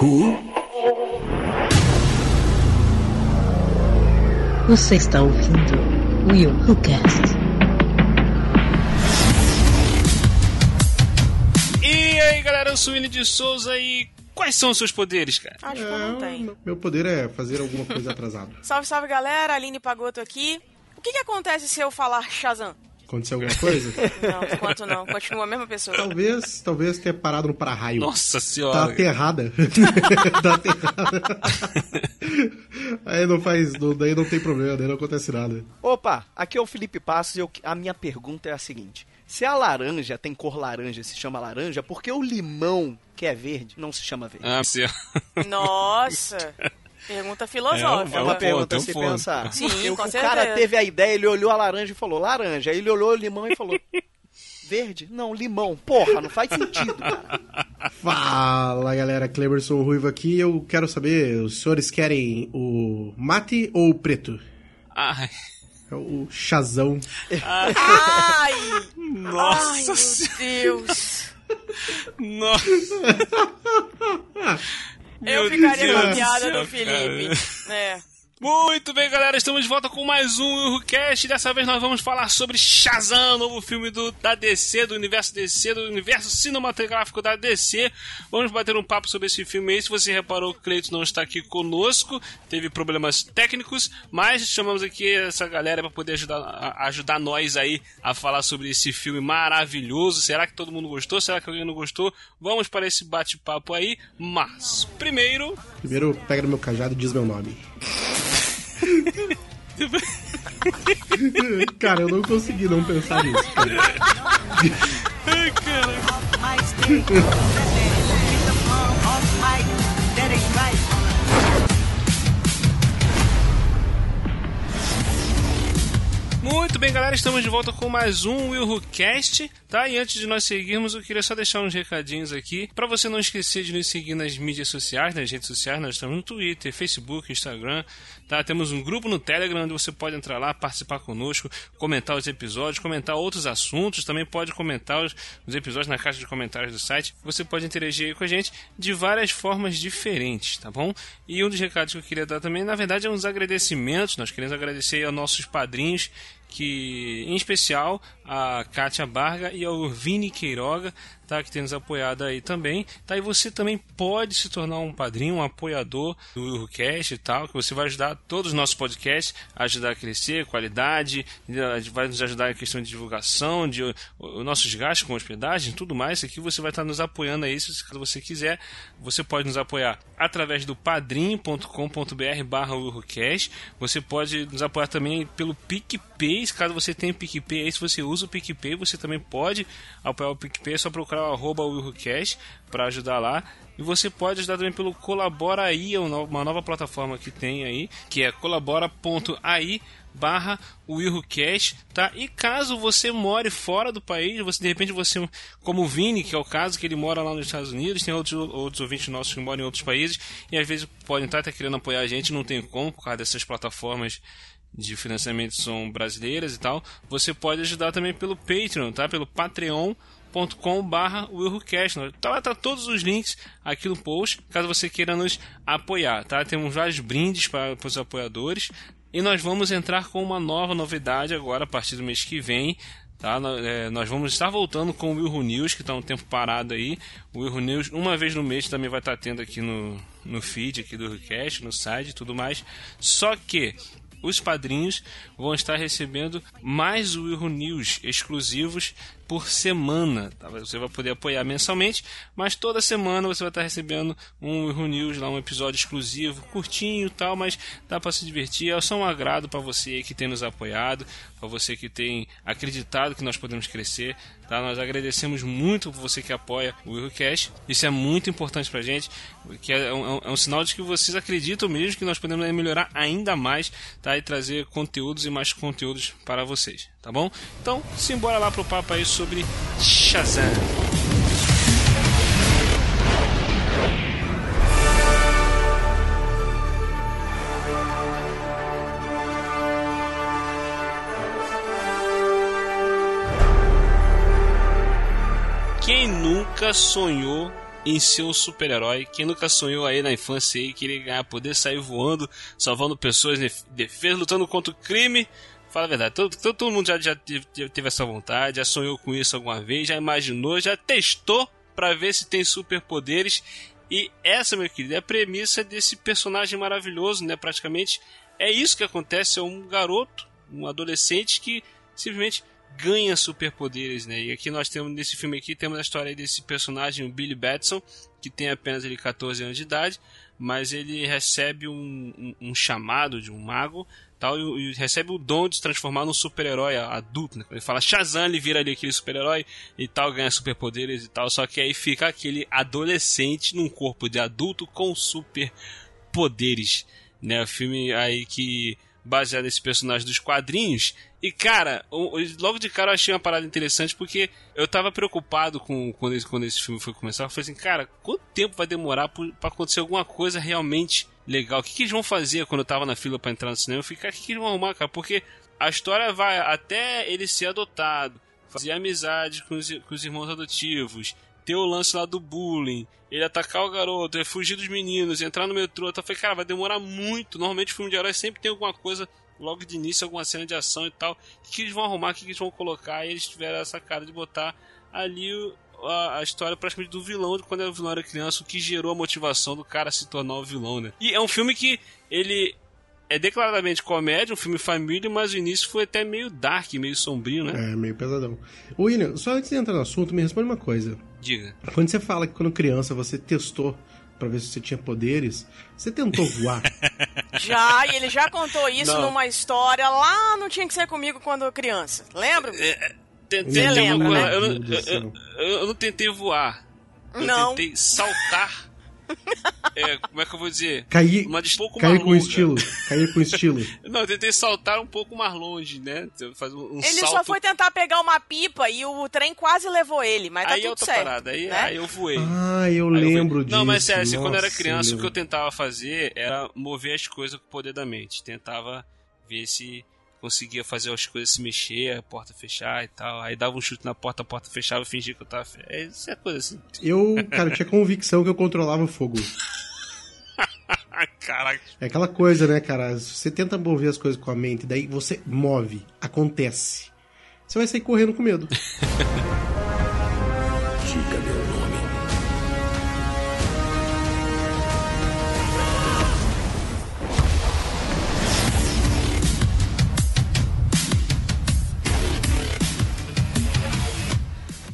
Who? Você está ouvindo Will Who Cast. E aí galera, eu sou o de Souza e quais são os seus poderes, cara? Acho que eu não tenho. Meu poder é fazer alguma coisa atrasada. Salve, salve galera, Aline Pagoto aqui. O que, que acontece se eu falar Shazam? Aconteceu alguma coisa? Não, por enquanto não. Continua a mesma pessoa. talvez, talvez tenha parado no para-raio. Nossa Tá senhora. aterrada. tá aterrada. aí não faz. não- daí não tem problema, daí não acontece nada. Opa, aqui é o Felipe Passos e eu- a minha pergunta é a seguinte: se a laranja tem cor laranja e se chama laranja, por que o limão, que é verde, não se chama verde? Ah, sim. Nossa, pergunta filosófica. É É um uma pergunta é a se pensar. Sim, Porque o, com o certeza. cara teve a ideia, ele olhou a laranja e falou laranja. Aí ele olhou o limão e falou verde? Não, limão. Porra, não faz sentido, cara. Fala galera, Cleberson Ruivo aqui. Eu quero saber, os senhores querem o mate ou o preto? Ai, É o chazão. Ai, nossa ai, meu. Deus. Nossa. Eu Meu ficaria Deus com a do piada céu, do Felipe. É. Muito bem, galera, estamos de volta com mais um Urcast. Dessa vez nós vamos falar sobre Shazam, novo filme do, da DC, do universo DC, do universo cinematográfico da DC. Vamos bater um papo sobre esse filme aí. Se você reparou, o Cleiton não está aqui conosco, teve problemas técnicos, mas chamamos aqui essa galera para poder ajudar, ajudar nós aí a falar sobre esse filme maravilhoso. Será que todo mundo gostou? Será que alguém não gostou? Vamos para esse bate-papo aí, mas primeiro Primeiro, pega no meu cajado e diz meu nome. cara, eu não consegui não pensar nisso. Cara. Ai, cara. Muito bem, galera, estamos de volta com mais um Will Who Cast, tá? E antes de nós seguirmos, eu queria só deixar uns recadinhos aqui, para você não esquecer de nos seguir nas mídias sociais, nas redes sociais, nós estamos no Twitter, Facebook, Instagram, tá? Temos um grupo no Telegram onde você pode entrar lá, participar conosco, comentar os episódios, comentar outros assuntos, também pode comentar os, os episódios na caixa de comentários do site. Você pode interagir aí com a gente de várias formas diferentes, tá bom? E um dos recados que eu queria dar também, na verdade, é uns agradecimentos. Nós queremos agradecer aos nossos padrinhos que em especial a Kátia Barga e ao Vini Queiroga, tá, que tem nos apoiado aí também, tá, e você também pode se tornar um padrinho, um apoiador do Urcast e tal, que você vai ajudar todos os nossos podcasts a ajudar a crescer, qualidade, vai nos ajudar em questão de divulgação, de os nossos gastos com hospedagem, tudo mais, aqui você vai estar nos apoiando aí, se você quiser, você pode nos apoiar através do padrim.com.br barra você pode nos apoiar também pelo PicPay, caso você tenha PicPay aí, se você usa o PicPay, você também pode apoiar o PicPay, é só procurar o arroba Willcast para ajudar lá. E você pode ajudar também pelo Colabora aí, é uma nova plataforma que tem aí, que é colabora.ai barra WillCast, tá? E caso você more fora do país, você de repente você, como o Vini, que é o caso, que ele mora lá nos Estados Unidos, tem outros, outros ouvintes nossos que moram em outros países, e às vezes podem estar até querendo apoiar a gente, não tem como, por causa dessas plataformas de financiamento são brasileiras e tal, você pode ajudar também pelo Patreon, tá? Pelo patreon.com barra willcast tá tá todos os links aqui no post caso você queira nos apoiar tá temos vários brindes para os apoiadores e nós vamos entrar com uma nova novidade agora a partir do mês que vem Tá? É, nós vamos estar voltando com o Wilho News, que está um tempo parado aí. O Wilho News, uma vez no mês, também vai estar tendo aqui no, no feed aqui do Request, no site e tudo mais. Só que os padrinhos vão estar recebendo mais Wilho News exclusivos por semana. tá? Você vai poder apoiar mensalmente, mas toda semana você vai estar recebendo um Wilho News, lá um episódio exclusivo, curtinho tal, mas dá para se divertir. É só um agrado para você que tem nos apoiado, para você que tem acreditado que nós podemos crescer. Tá? Nós agradecemos muito por você que apoia o WilhoCast. Isso é muito importante pra gente, que é um, é um sinal de que vocês acreditam mesmo que nós podemos melhorar ainda mais tá? e trazer conteúdos e mais conteúdos para vocês. Tá bom? Então, simbora lá pro papo aí sobre Shazam. Quem nunca sonhou em ser um super-herói. Quem nunca sonhou aí na infância aí querer ganhar poder, sair voando, salvando pessoas, defesa, lutando contra o crime. Fala a verdade, todo, todo, todo mundo já, já teve essa vontade, já sonhou com isso alguma vez, já imaginou, já testou para ver se tem superpoderes. E essa, meu querido, é a premissa desse personagem maravilhoso, né? Praticamente é isso que acontece, é um garoto, um adolescente que simplesmente ganha superpoderes, né? E aqui nós temos nesse filme aqui temos a história desse personagem, o Billy Batson, que tem apenas ele 14 anos de idade, mas ele recebe um, um, um chamado de um mago tal e, e, recebe o dom de se transformar num super-herói adulto, né? Ele fala Shazam, ele vira ali aquele super-herói e tal, ganha superpoderes e tal, só que aí fica aquele adolescente num corpo de adulto com superpoderes, né? O filme aí que baseado nesse personagem dos quadrinhos. E, cara, logo de cara eu achei uma parada interessante porque eu tava preocupado com quando esse, quando esse filme foi começar. Eu falei assim, cara, quanto tempo vai demorar para acontecer alguma coisa realmente legal? O que, que eles vão fazer quando eu tava na fila para entrar no cinema? Eu falei, cara, o que, que eles vão arrumar, cara? Porque a história vai até ele ser adotado, fazer amizade com os, com os irmãos adotivos, ter o lance lá do bullying, ele atacar o garoto, fugir dos meninos, entrar no metrô. Então eu falei, cara, vai demorar muito. Normalmente filme de herói sempre tem alguma coisa logo de início, alguma cena de ação e tal. O que, eles vão arrumar, o que, eles vão colocar? E eles tiveram essa cara de botar ali a, a, história praticamente do vilão, de quando o vilão era criança, o que gerou a motivação do cara se tornar o vilão, né? E é um filme que ele é declaradamente comédia, um filme família, mas o início foi até meio dark, meio sombrio, né? É, meio pesadão. William, só antes de entrar no assunto, me responde uma coisa. Diga. Quando você fala que quando criança você testou para ver se você tinha poderes, você tentou voar? já, e ele já contou isso não. numa história lá Não Tinha Que Ser Comigo quando criança. Lembra? É, tentei, lembra, né? eu, eu, eu, eu, não tentei voar. Eu não. tentei saltar é, como é que eu vou dizer? Cair, uma um pouco cair mais com longa. estilo. Cair com estilo. Não, eu tentei saltar um pouco mais longe, né? Fazer um ele salto... só foi tentar pegar uma pipa e o trem quase levou ele, mas tá aí tudo outra certo. Parada. Aí, né? aí eu voei. Ah, eu aí lembro eu disso. Não, mas sério, assim, quando eu era criança, o que eu tentava fazer era mover as coisas com o poder da mente. Tentava ver se conseguia fazer as coisas se mexer, a porta fechar e tal. Aí dava um chute na porta, a porta fechava e fingia que eu tava. É, isso é coisa assim. Eu, cara, tinha convicção que eu controlava o fogo. Caraca. É aquela coisa, né, cara? Você tenta mover as coisas com a mente, daí você move, acontece. Você vai sair correndo com medo.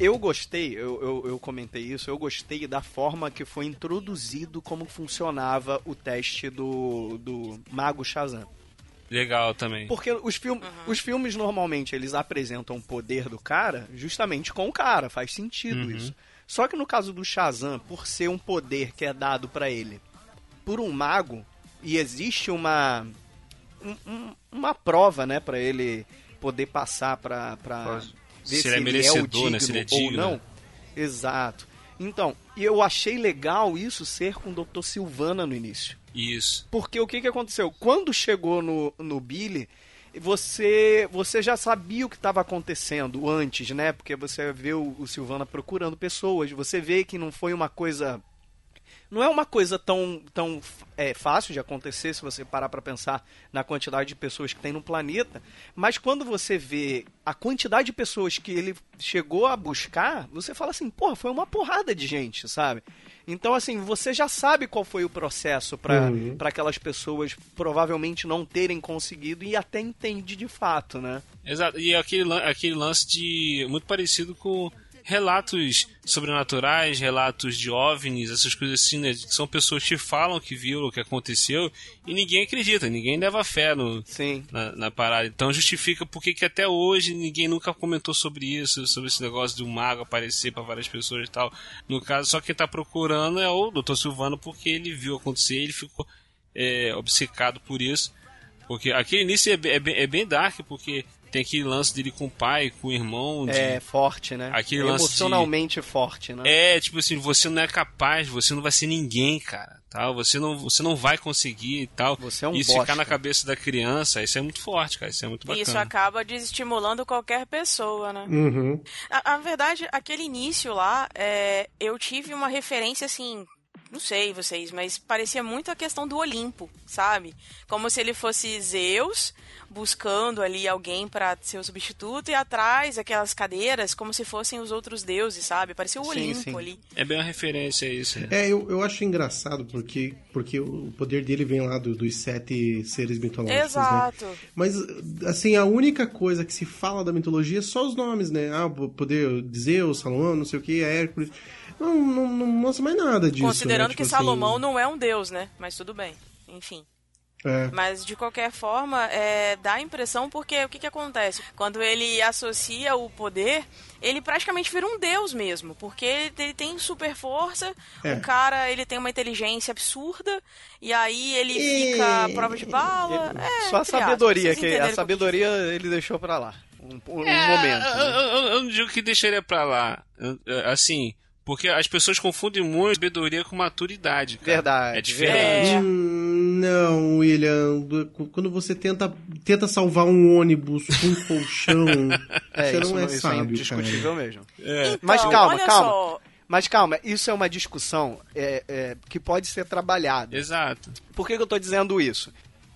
Eu gostei, eu, eu, eu, comentei isso, eu gostei da forma que foi introduzido como funcionava o teste do, do Mago Shazam. Legal também. Porque os, film, uhum. os filmes normalmente eles apresentam o poder do cara justamente com o cara, faz sentido uhum. isso. Só que no caso do Shazam, por ser um poder que é dado para ele por um mago e existe uma um, uma prova, né, para ele poder passar para para ver se, se ele é, merecedor, é né? Se ele é digno. ou não. Exato. Então, eu achei legal isso ser com o Dr. Silvana no início. Isso. Porque o que, que aconteceu? Quando chegou no, no Billy, você você já sabia o que estava acontecendo antes, né? Porque você vê o, o Silvana procurando pessoas, você vê que não foi uma coisa não é uma coisa tão, tão é, fácil de acontecer se você parar para pensar na quantidade de pessoas que tem no planeta, mas quando você vê a quantidade de pessoas que ele chegou a buscar, você fala assim, porra, foi uma porrada de gente, sabe? Então, assim, você já sabe qual foi o processo para uhum. aquelas pessoas provavelmente não terem conseguido e até entende de fato, né? Exato, e aquele, aquele lance de. muito parecido com relatos sobrenaturais, relatos de OVNIs, essas coisas assim, né? São pessoas que falam que viram o que aconteceu e ninguém acredita, ninguém leva fé no. Na, na parada. Então justifica porque que até hoje ninguém nunca comentou sobre isso, sobre esse negócio de um mago aparecer para várias pessoas e tal. No caso, só quem tá procurando é o Dr. Silvano porque ele viu acontecer, ele ficou é, obcecado por isso. Porque aquele início é, é, é bem dark, porque tem aquele lance dele com o pai, com o irmão. De... É, forte, né? Aquele Emocionalmente de... forte, né? É, tipo assim, você não é capaz, você não vai ser ninguém, cara. tal. Você não, você não vai conseguir e tal. Você é um Isso bosta. ficar na cabeça da criança, isso é muito forte, cara. Isso é muito bacana. Isso acaba desestimulando qualquer pessoa, né? Uhum. A, a verdade, aquele início lá, é, eu tive uma referência assim. Não sei vocês, mas parecia muito a questão do Olimpo, sabe? Como se ele fosse Zeus buscando ali alguém para ser o substituto e atrás aquelas cadeiras como se fossem os outros deuses, sabe? Parecia o Sim, Olimpo sim. ali. É bem uma referência a isso. né? É, eu, eu acho engraçado porque, porque o poder dele vem lá do- dos sete seres mitológicos, né? Exato. Mas, assim, a única coisa que se fala da mitologia é só os nomes, né? Ah, o poder de Zeus, Salomão, não sei o que, Hércules. Não, não, não mostra mais nada disso. Considerando né? que Tipo assim, Salomão não é um deus, né? Mas tudo bem. Enfim. É. Mas de qualquer forma, é, dá a impressão porque o que, que acontece? Quando ele associa o poder, ele praticamente vira um deus mesmo, porque ele, ele tem super força, É. o cara ele tem uma inteligência absurda, e aí ele E- fica à prova de bala. Ele- é, Só a sabedoria, aspas, que a que sabedoria ele deixou pra lá. Um, um É, momento. Eu, né? eu- eu não digo que deixaria pra lá. Eu- eu- Assim, porque as pessoas confundem muito sabedoria com maturidade. Cara. Verdade, É diferente. É. Hum, não, William. do- Quando você tenta, tenta salvar um ônibus com um colchão, É, você isso, não é isso sábio, é indiscutível mesmo. Então, Mas calma, calma. só, Mas calma, isso é uma discussão é, é, que pode ser trabalhada. Exato. Por que, que eu tô dizendo isso?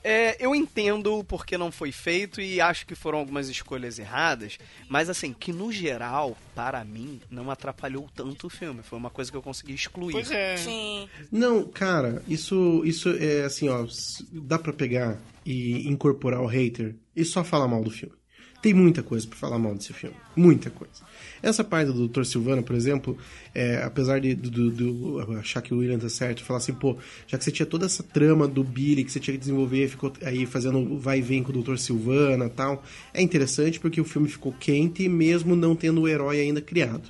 É, eu entendo porque não foi feito e acho que foram algumas escolhas erradas, mas assim, que no geral, para mim, não atrapalhou tanto o filme. Foi uma coisa que eu consegui excluir. Pois é. Sim. Não, cara, isso, isso é assim, ó. Dá pra pegar e incorporar o hater e só falar mal do filme. Tem muita coisa pra falar mal desse filme. Muita coisa. Essa parte do Dr. Silvana, por exemplo, é, apesar de do, achar que o William tá certo, falar assim, pô, já que você tinha toda essa trama do Billy que você tinha que desenvolver, ficou aí fazendo vai e vem com o Dr. Silvana tal, é interessante porque o filme ficou quente mesmo não tendo o herói ainda criado.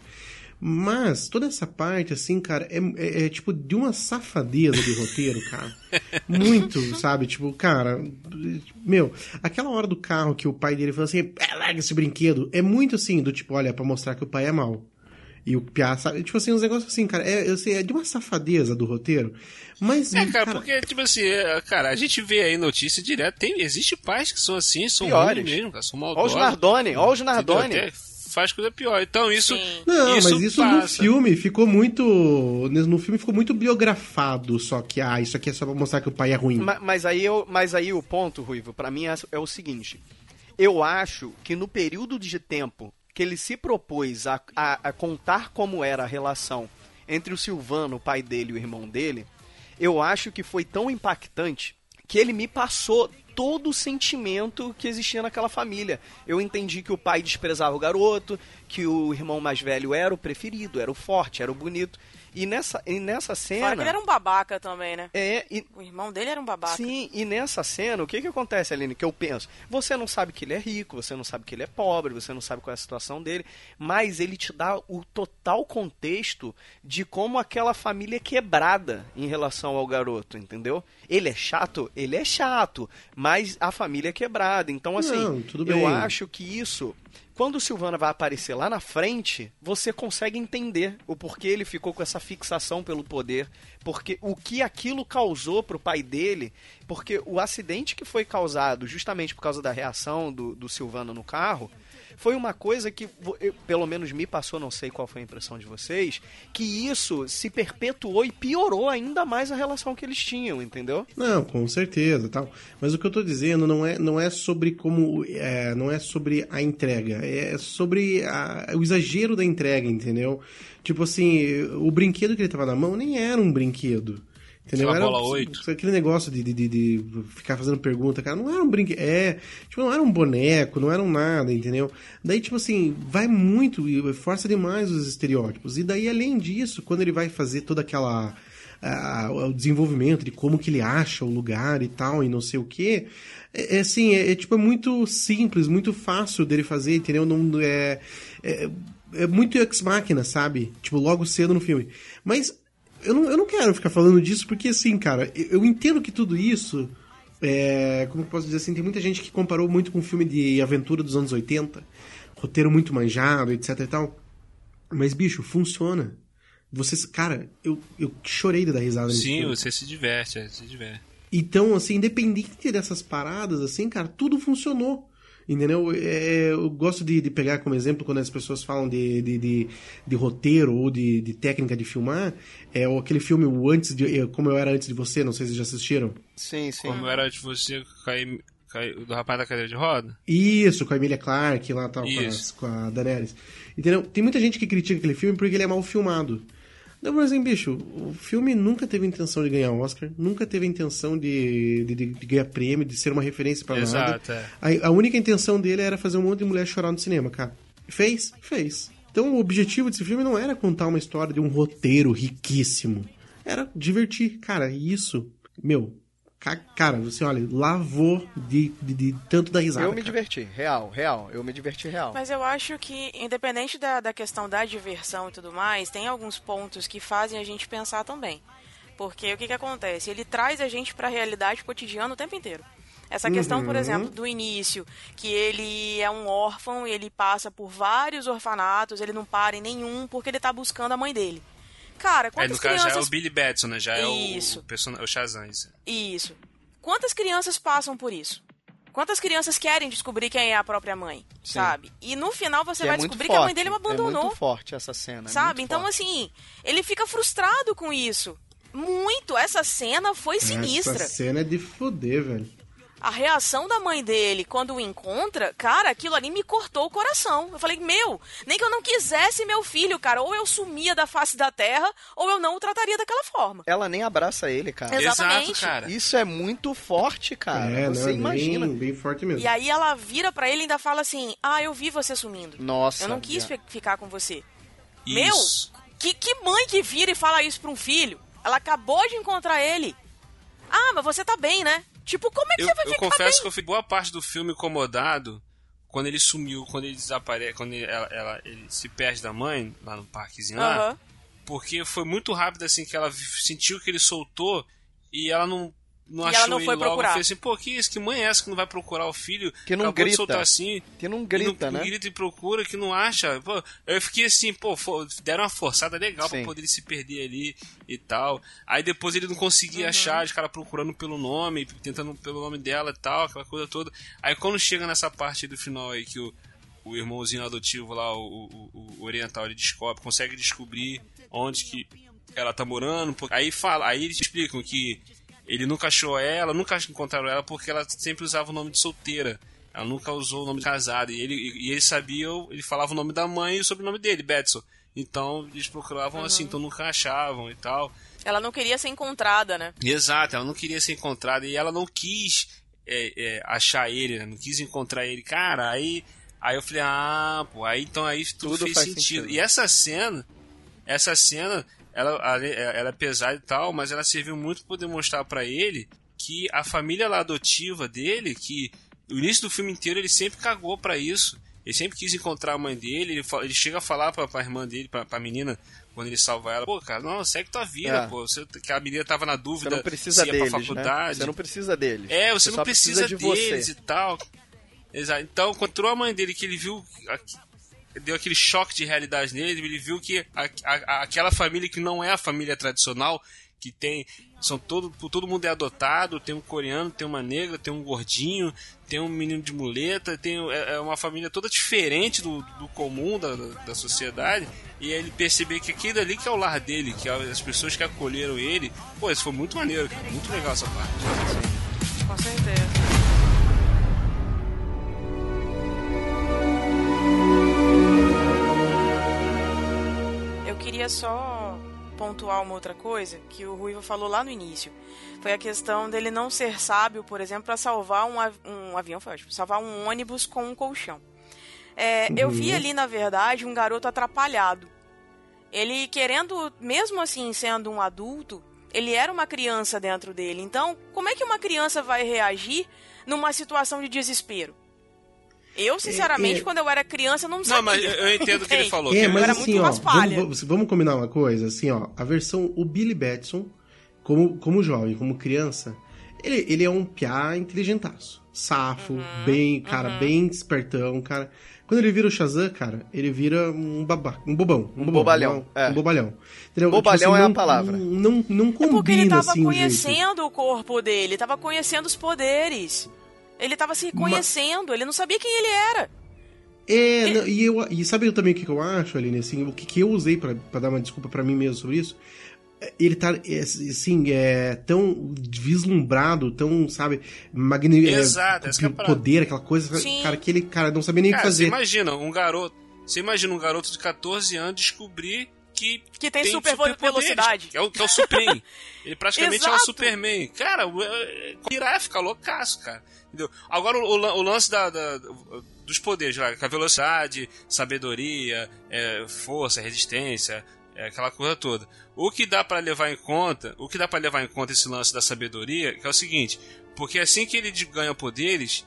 Mas toda essa parte, assim, cara, é, é- é, tipo de uma safadeza de roteiro, cara. Muito, sabe? Tipo, cara, meu, aquela hora do carro que o pai dele falou assim: "É, larga esse brinquedo. É muito assim, do tipo, olha, pra mostrar que o pai é mau. E o Piá, sabe? Tipo assim, uns negócios assim, cara, é, eu sei, é de uma safadeza do roteiro. Mas. É, cara, porque, tipo assim, é, cara, a gente vê aí notícia direto. Tem, existe pais que são assim, são Piores. mesmo, cara, são Olha maldosos. os Nardoni, olha os entendeu? Faz coisa pior. Então isso. Sim. Não, mas isso no passa. filme ficou muito. No filme ficou muito biografado, só que, ah, isso aqui é só pra mostrar que o pai é ruim. Ma- Mas aí, eu, mas aí o ponto, Ruivo, pra mim é, é o seguinte. Eu acho que no período de tempo que ele se propôs a, a- a contar como era a relação entre o Silvano, o pai dele e o irmão dele, eu acho que foi tão impactante que ele me passou todo o sentimento que existia naquela família. Eu entendi que o pai desprezava o garoto, que o irmão mais velho era o preferido, era o forte, era o bonito. E nessa, e nessa cena. Fora que ele era um babaca também, né? É, e, O irmão dele era um babaca. Sim, e nessa cena, o que que acontece, Aline? Que eu penso, você não sabe que ele é rico, você não sabe que ele é pobre, você não sabe qual é a situação dele, mas ele te dá o total contexto de como aquela família é quebrada em relação ao garoto, entendeu? Ele é chato? Ele é chato, mas a família é quebrada. Então, assim, Não, tudo eu acho que isso quando o Silvana vai aparecer lá na frente, você consegue entender o porquê ele ficou com essa fixação pelo poder, porque o que aquilo causou pro pai dele, porque o acidente que foi causado justamente por causa da reação do, do Silvano no carro, foi uma coisa que, pelo menos me passou, não sei qual foi a impressão de vocês, que isso se perpetuou e piorou ainda mais a relação que eles tinham, entendeu? Não, com certeza, tal. Mas o que eu tô dizendo não é, não é sobre como, é, não é sobre a entrega, é sobre a- o exagero da entrega, entendeu? Tipo assim, o brinquedo que ele tava na mão nem era um brinquedo. Entendeu? Era bola oito. aquele negócio de, de, de- de ficar fazendo pergunta, cara, não era um brinquedo. É, tipo, não era um boneco, não era um nada, entendeu? Daí, tipo assim, vai muito e força demais os estereótipos. E daí, além disso, quando ele vai fazer toda aquela a- o desenvolvimento de como que ele acha o lugar e tal, e não sei o que. É, é assim, é, é, tipo, é muito simples, muito fácil dele fazer, entendeu? Não, é, é, é muito ex-máquina, sabe? Tipo, logo cedo no filme. Mas eu não, eu não quero ficar falando disso, porque assim, cara, eu, eu entendo que tudo isso. É, como que eu posso dizer assim? Tem muita gente que comparou muito com um filme de aventura dos anos 80, roteiro muito manjado, etc e tal. Mas, bicho, funciona Você, cara, eu, eu chorei de dar risada Sim, filme. você se diverte, é, se diverte. Então, assim, independente dessas paradas, assim, cara, tudo funcionou. Entendeu? É, eu gosto de, de pegar como exemplo quando as pessoas falam de, de, de, de roteiro ou de, de técnica de filmar. É aquele filme o Antes de, Como Eu Era Antes de Você, não sei se vocês já assistiram. Sim, sim. Como era de você cair, do rapaz da cadeira de roda? Isso, com a Emilia Clarke lá tal, com, as- com a Daenerys. Entendeu? Tem muita gente que critica aquele filme porque ele é mal filmado. Não, mas assim, bicho, o filme nunca teve intenção de ganhar Oscar, nunca teve intenção de, de, de- de ganhar prêmio, de ser uma referência pra nada. É. A, a única intenção dele era fazer um monte de mulher chorar no cinema, cara. Fez? Fez. Então o objetivo desse filme não era contar uma história de um roteiro riquíssimo. Era divertir. Cara, e isso, meu, cara, você olha, lavou de, de, de tanto da risada. Eu me cara. diverti, real, real. Eu me diverti real. Mas eu acho que, independente da, da questão da diversão e tudo mais, tem alguns pontos que fazem a gente pensar também. Porque o que, que acontece? Ele traz a gente pra realidade cotidiana o tempo inteiro. Essa questão, por exemplo, do início, que ele é um órfão e ele passa por vários orfanatos, ele não para em nenhum porque ele tá buscando a mãe dele. Cara, É, quantas no caso já é crianças o Billy Batson, né? Já é o, Isso. o, person... o Shazam, isso. Isso. Quantas crianças passam por isso? Quantas crianças querem descobrir quem é a própria mãe, sabe? E no final você Que vai é descobrir forte. que a mãe dele o É abandonou. muito forte essa cena. é sabe? Então, forte. assim, ele fica frustrado com isso. Muito. Essa cena foi sinistra. Essa cena é de foder, velho. A reação da mãe dele quando o encontra, cara, aquilo ali me cortou o coração. Eu falei, meu, nem que eu não quisesse meu filho, cara, ou eu sumia da face da terra, ou eu não o trataria daquela forma. Ela nem abraça ele, cara. Exatamente. Exato, cara. Isso é muito forte, cara. é, Você não, imagina. Bem, bem forte mesmo. E aí ela vira pra ele e ainda fala assim: Ah, eu vi você sumindo. Nossa. Eu não quis fi- ficar com você. Isso. Meu, que, que mãe que vira e fala isso pra um filho? Ela acabou de encontrar ele. Ah, mas você tá bem, né? Tipo, como é que Eu, você vai eu ficar confesso bem? que eu fiquei boa parte do filme incomodado quando ele sumiu, quando ele desaparece, quando ele, ela, ela- ele se perde da mãe, lá no parquezinho lá. Aham. Porque foi muito rápido assim que ela sentiu que ele soltou e ela não, não E achou ela não ele foi logo. procurar. Fez assim, pô, que isso? Que mãe é essa que não vai procurar o filho? Que não Acabou grita. de soltar assim. Que não grita, não, né? grita e procura, que não acha. Pô, eu fiquei assim, pô, deram uma forçada legal Sim. pra poder ele se perder ali e tal. Aí depois ele não conseguia Uhum. achar, os caras procurando pelo nome, tentando pelo nome dela e tal, aquela coisa toda. Aí quando chega nessa parte do final aí que o, o irmãozinho adotivo lá, o, o- o- o oriental, ele descobre, consegue descobrir onde que ela tá morando. porque- Aí fala, aí eles explicam que ele nunca achou ela, nunca encontraram ela porque ela sempre usava o nome de solteira. Ela nunca usou o nome de casada. E ele, e ele sabia, ele falava o nome da mãe e o sobrenome dele, Betson. Então eles procuravam assim, então nunca achavam e tal. Ela não queria ser encontrada, né? Exato, ela não queria ser encontrada e ela não quis é, é, achar ele, né? não quis encontrar ele. Cara, aí, aí eu falei, ah, pô, aí então aí tudo, Tudo fez faz sentido. sentido. E essa cena, essa cena, ela, ela, é pesada e tal, mas ela serviu muito para demonstrar para ele que a família lá adotiva dele, que o início do filme inteiro ele sempre cagou para isso. Ele sempre quis encontrar a mãe dele, ele, ele chega a falar pra, pra irmã dele, pra, pra menina, quando ele salva ela, pô, cara, não, segue tua vida, É. pô. Você, que a menina tava na Você dúvida não precisa se ia deles, pra né? faculdade. Você não precisa deles. É, você, só não precisa, de deles você. e tal. Exato. Então, quando entrou a mãe dele, que ele viu. Deu aquele choque de realidade nele, ele viu que a- a- aquela família que não é a família tradicional, que tem. São todo, todo mundo é adotado, tem um coreano, tem uma negra, tem um gordinho, tem um menino de muleta, tem é, é uma família toda diferente do, do comum da, da sociedade. E ele perceber que aquilo ali que é o lar dele, que é as pessoas que acolheram ele. Pô, isso foi muito maneiro. Muito legal essa parte. Com certeza. Queria só pontuar uma outra coisa que o Ruivo falou lá no início. Foi a questão dele não ser sábio, por exemplo, para salvar um, av- um avião, foi ótimo, salvar um ônibus com um colchão. É, Eu vi ali, na verdade, um garoto atrapalhado. Ele querendo, mesmo assim sendo um adulto, ele era uma criança dentro dele. Então, como é que uma criança vai reagir numa situação de desespero? Eu, sinceramente, é- quando eu era criança, não sabia. Não, mas eu, entendo o que ele falou. É, que mas era assim, muito ó, vamos, vamos- vamos combinar uma coisa, assim, ó, a versão, o Billy Batson, como, como jovem, como criança, Ele, ele é um piá inteligentaço. Safo, Uhum, bem, cara, bem espertão, cara. Quando ele vira o Shazam, cara, ele vira um babaca, um bobão. Um, Um bobão, bobalhão, Um, é. um bobalhão. Entendeu? Bobalhão é a não- palavra. Não, não, não É porque ele combina, tava assim, conhecendo o corpo dele, tava conhecendo os poderes. Ele tava se Ma- conhecendo, ele não sabia quem ele era. É, não, e, eu, e sabe eu também o que, que eu acho, Aline? Assim, o que, que eu usei pra, pra dar uma desculpa pra mim mesmo sobre isso? É, Ele tá, é, assim, é tão vislumbrado, tão, sabe, magnífico. Exato, essa que é parada. poder, aquela coisa, Sim. cara, que ele, cara, não sabia nem o que Cara, você fazer. imagina um garoto. Você imagina um garoto de 14 anos descobrir que. Que tem, super superpoderes, velocidade. Que é o, que é o Supreme. Ele praticamente é o. Superman. Cara, o- é- virar ficar loucaço, cara. Entendeu? Agora o, o lan- o lance da, da- dos poderes, lá, com a velocidade, sabedoria, é, força, resistência, é, aquela coisa toda. O que dá pra levar em conta, o que dá para levar em conta esse lance da sabedoria, que é o seguinte, porque assim que ele ganha poderes,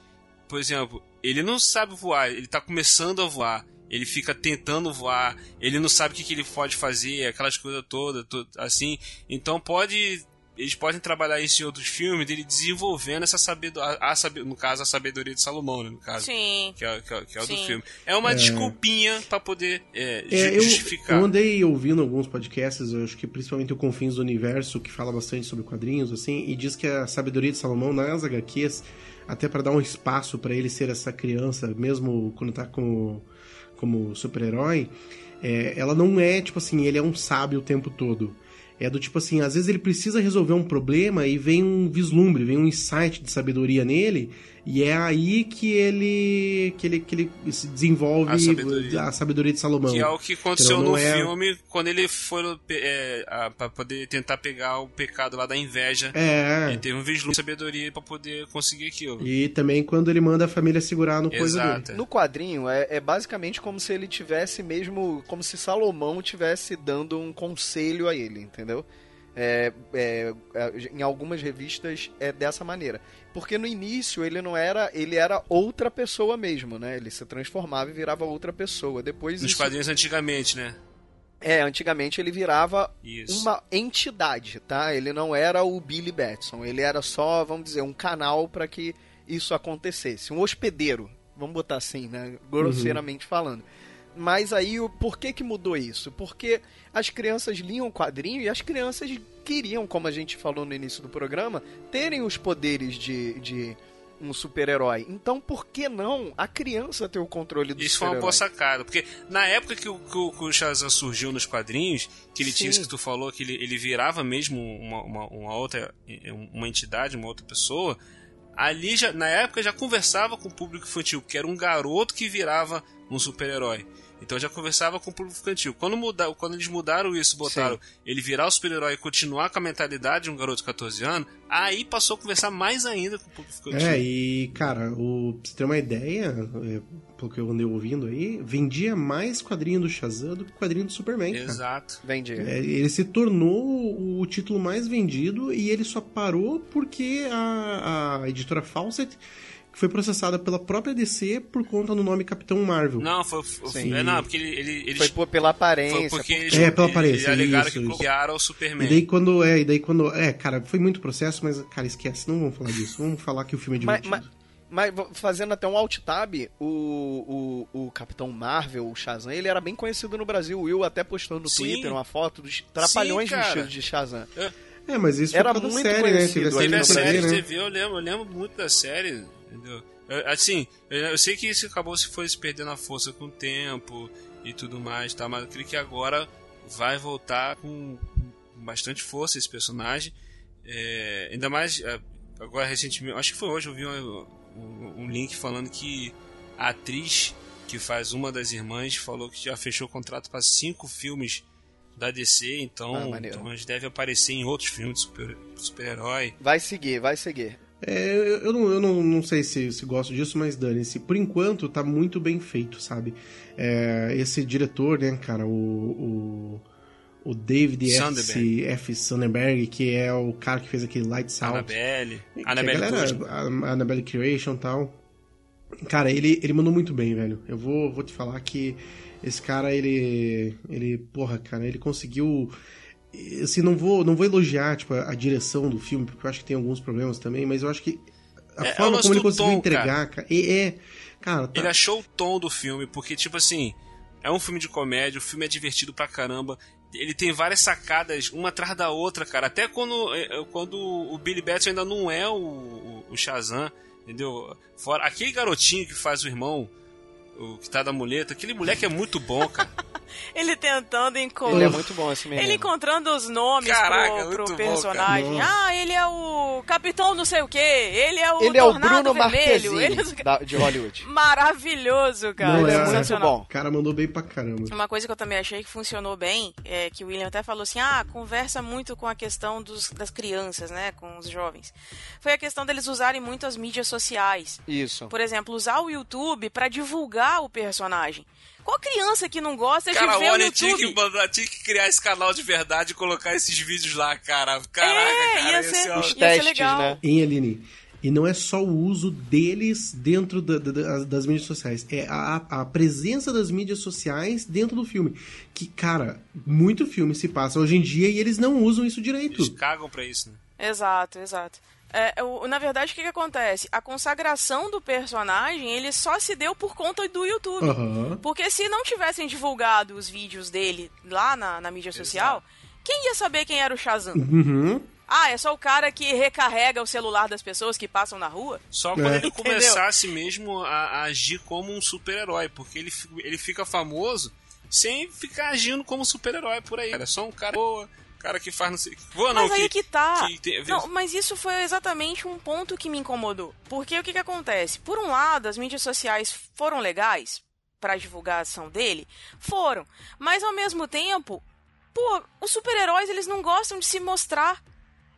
por exemplo, ele não sabe voar, ele tá começando a voar, ele fica tentando voar, ele não sabe o que, que ele pode fazer, aquelas coisas todas, to- assim. Então pode. Eles podem trabalhar isso em outros filmes, dele desenvolvendo essa sabedoria, a, sabe- no caso, a sabedoria de Salomão, né, no caso. Sim. Que é, que é- que é o do filme. É uma desculpinha pra poder é, ju- É, eu, justificar. eu andei ouvindo alguns podcasts, eu acho que principalmente o Confins do Universo, que fala bastante sobre quadrinhos, assim, e diz que a sabedoria de Salomão nas HQs, até para dar um espaço para ele ser essa criança, mesmo quando tá como, como super-herói, é, ela não é, tipo assim, ele é um sábio o tempo todo. É do tipo assim, às vezes ele precisa resolver um problema e vem um vislumbre, vem um insight de sabedoria nele, e é aí que ele que ele, que ele se desenvolve A sabedoria. a sabedoria de Salomão. Que é o que aconteceu Então, no é- filme quando ele foi é, a- pra poder tentar pegar o pecado lá da inveja. É. Ele teve um vislumbre de sabedoria pra poder conseguir aquilo. E também quando ele manda a família segurar no coisa dele. Exato. No quadrinho, é, é basicamente como se ele tivesse mesmo. Como se Salomão tivesse dando um conselho a ele, entendeu? É, é, é, em algumas revistas é dessa maneira. Porque no início ele não era. Ele era outra pessoa mesmo, né? Ele se transformava e virava outra pessoa. Depois Nos isso- quadrinhos antigamente, né? É, antigamente ele virava Isso. uma entidade, tá? Ele não era o Billy Batson, ele era só, vamos dizer, um canal para que isso acontecesse, um hospedeiro, vamos botar assim, né, grosseiramente falando. Mas aí, o- por que que mudou isso? Porque as crianças liam o quadrinho e as crianças queriam, como a gente falou no início do programa, terem os poderes de, de um super-herói. Então, por que não a criança ter o controle do Isso foi uma boa sacada. Porque na época que o, que o, que o Shazam surgiu nos quadrinhos, que ele tinha Sim. isso que tu falou, que ele, ele virava mesmo uma, uma, uma outra uma entidade, uma outra pessoa, ali já, na época já conversava com o público infantil, que era um garoto que virava um super-herói. Então já conversava com o público infantil. Quando, muda, quando eles mudaram isso, botaram ele virar o super-herói e continuar com a mentalidade de um garoto de 14 anos, aí passou a conversar mais ainda com o público infantil. É, e, cara, o, pra você ter uma ideia, é, pelo que eu andei ouvindo aí, vendia mais quadrinho do Shazam do que quadrinho do Superman. cara. Exato. Vendi. É, ele se tornou o título mais vendido e ele só parou porque a, a editora Fawcett foi processada pela própria DC por conta do nome Capitão Marvel. Não, foi. foi é, não, porque ele, ele, eles Foi por- pela aparência. Foi porque eles, É, pela aparência, eles alegaram isso, que isso. copiaram o E Superman. daí quando. É, e daí quando. É, cara, foi muito processo, mas, cara, esquece, não vamos falar disso. Vamos falar que o filme é Mas, divertido. mas- mas v- fazendo até um alt tab, o, o, o Capitão Marvel, o Shazam, ele era bem conhecido no Brasil. O Will até postou no Sim. Twitter uma foto dos trapalhões vestidos de Shazam. É, mas isso Era foi por causa muito da série, né? conhecido Teve a série Teve a na série TV, né? TV, eu lembro, eu lembro muito da série, entendeu? Eu- Assim, eu sei que isso acabou se foi se perdendo a força com o tempo e tudo mais, tá? Mas eu creio que agora vai voltar com bastante força esse personagem. É, ainda mais é, agora recentemente, acho que foi hoje eu vi um, um- um link falando que a atriz que faz uma das irmãs falou que já fechou contrato para cinco filmes da DC, então, Ah, então a gente deve aparecer em outros filmes de super- super-herói. Vai seguir, vai seguir. É, eu não, eu não, não sei se, se gosto disso, mas dane-se. Por enquanto, tá muito bem feito, sabe? É, esse diretor, né, cara, o, o, o David F. Sandberg. F. Sandberg, que é o cara que fez aquele Lights Out. Annabelle, Que Annabelle galera, a Annabelle Creation e tal. Cara, ele, ele mandou muito bem, velho. Eu vou, vou te falar que esse cara, ele. Ele. Porra, cara, ele conseguiu. Assim, não vou, não vou elogiar tipo, a, a direção do filme, porque eu acho que tem alguns problemas também, mas eu acho que a É, é forma como ele conseguiu tom, entregar, cara, é, é- cara, tá- Ele achou o tom do filme, porque, tipo assim, é um filme de comédia, o filme é divertido pra caramba. Ele tem várias sacadas, uma atrás da outra, cara. Até quando, é, é, quando o Billy Batson ainda não é o, o, o Shazam, entendeu? Fora, aquele garotinho que faz o irmão, o que tá da muleta, aquele moleque é muito bom, cara. Ele tentando encontrar. Ele é muito bom esse menino. Ele encontrando os nomes Caraca, pro, pro bom, personagem. cara. ah, ele é o Capitão não sei o quê. Ele é o Ele é o Tornado Bruno Vermelho. Ele... da- de Hollywood. Maravilhoso, cara. Não, Ele é é, muito sensacional. bom. o cara mandou bem pra caramba. Uma coisa que eu também achei que funcionou bem, é que o William até falou assim, ah, conversa muito com a questão dos, das crianças, né, com os jovens. Foi a questão deles usarem muito as mídias sociais. Isso. Por exemplo, usar o YouTube pra divulgar o personagem. Qual criança que não gosta Cara, de ver o olha, tinha YouTube? que, mandar- tinha que criar esse canal de verdade e colocar esses vídeos lá, cara. Caraca, É, cara, ia ser- Os testes, legal. né? Hein, Aline? E não é só o uso deles dentro da- da- da- das mídias sociais, é a, a presença das mídias sociais dentro do filme. Que, cara, muito filme se passa hoje em dia e eles não usam isso direito. Eles cagam pra isso, né? Exato, exato. É, o- na verdade, o que, que acontece? A consagração do personagem, ele só se deu por conta do YouTube. Aham. Porque se não tivessem divulgado os vídeos dele lá na, na mídia social, quem ia saber quem era o Shazam? Uhum. Ah, é só o cara que recarrega o celular das pessoas que passam na rua? Só quando É. ele começasse mesmo a, a agir como um super-herói, porque ele, ele fica famoso sem ficar agindo como super-herói por aí. Era só um cara boa, cara que faz não sei. Não, Mas aí que tá. que tem- Não, mas isso foi exatamente um ponto que me incomodou. Porque o que, que acontece? Por um lado, as mídias sociais foram legais pra divulgação dele? Foram. Mas ao mesmo tempo, pô, os super-heróis eles não gostam de se mostrar.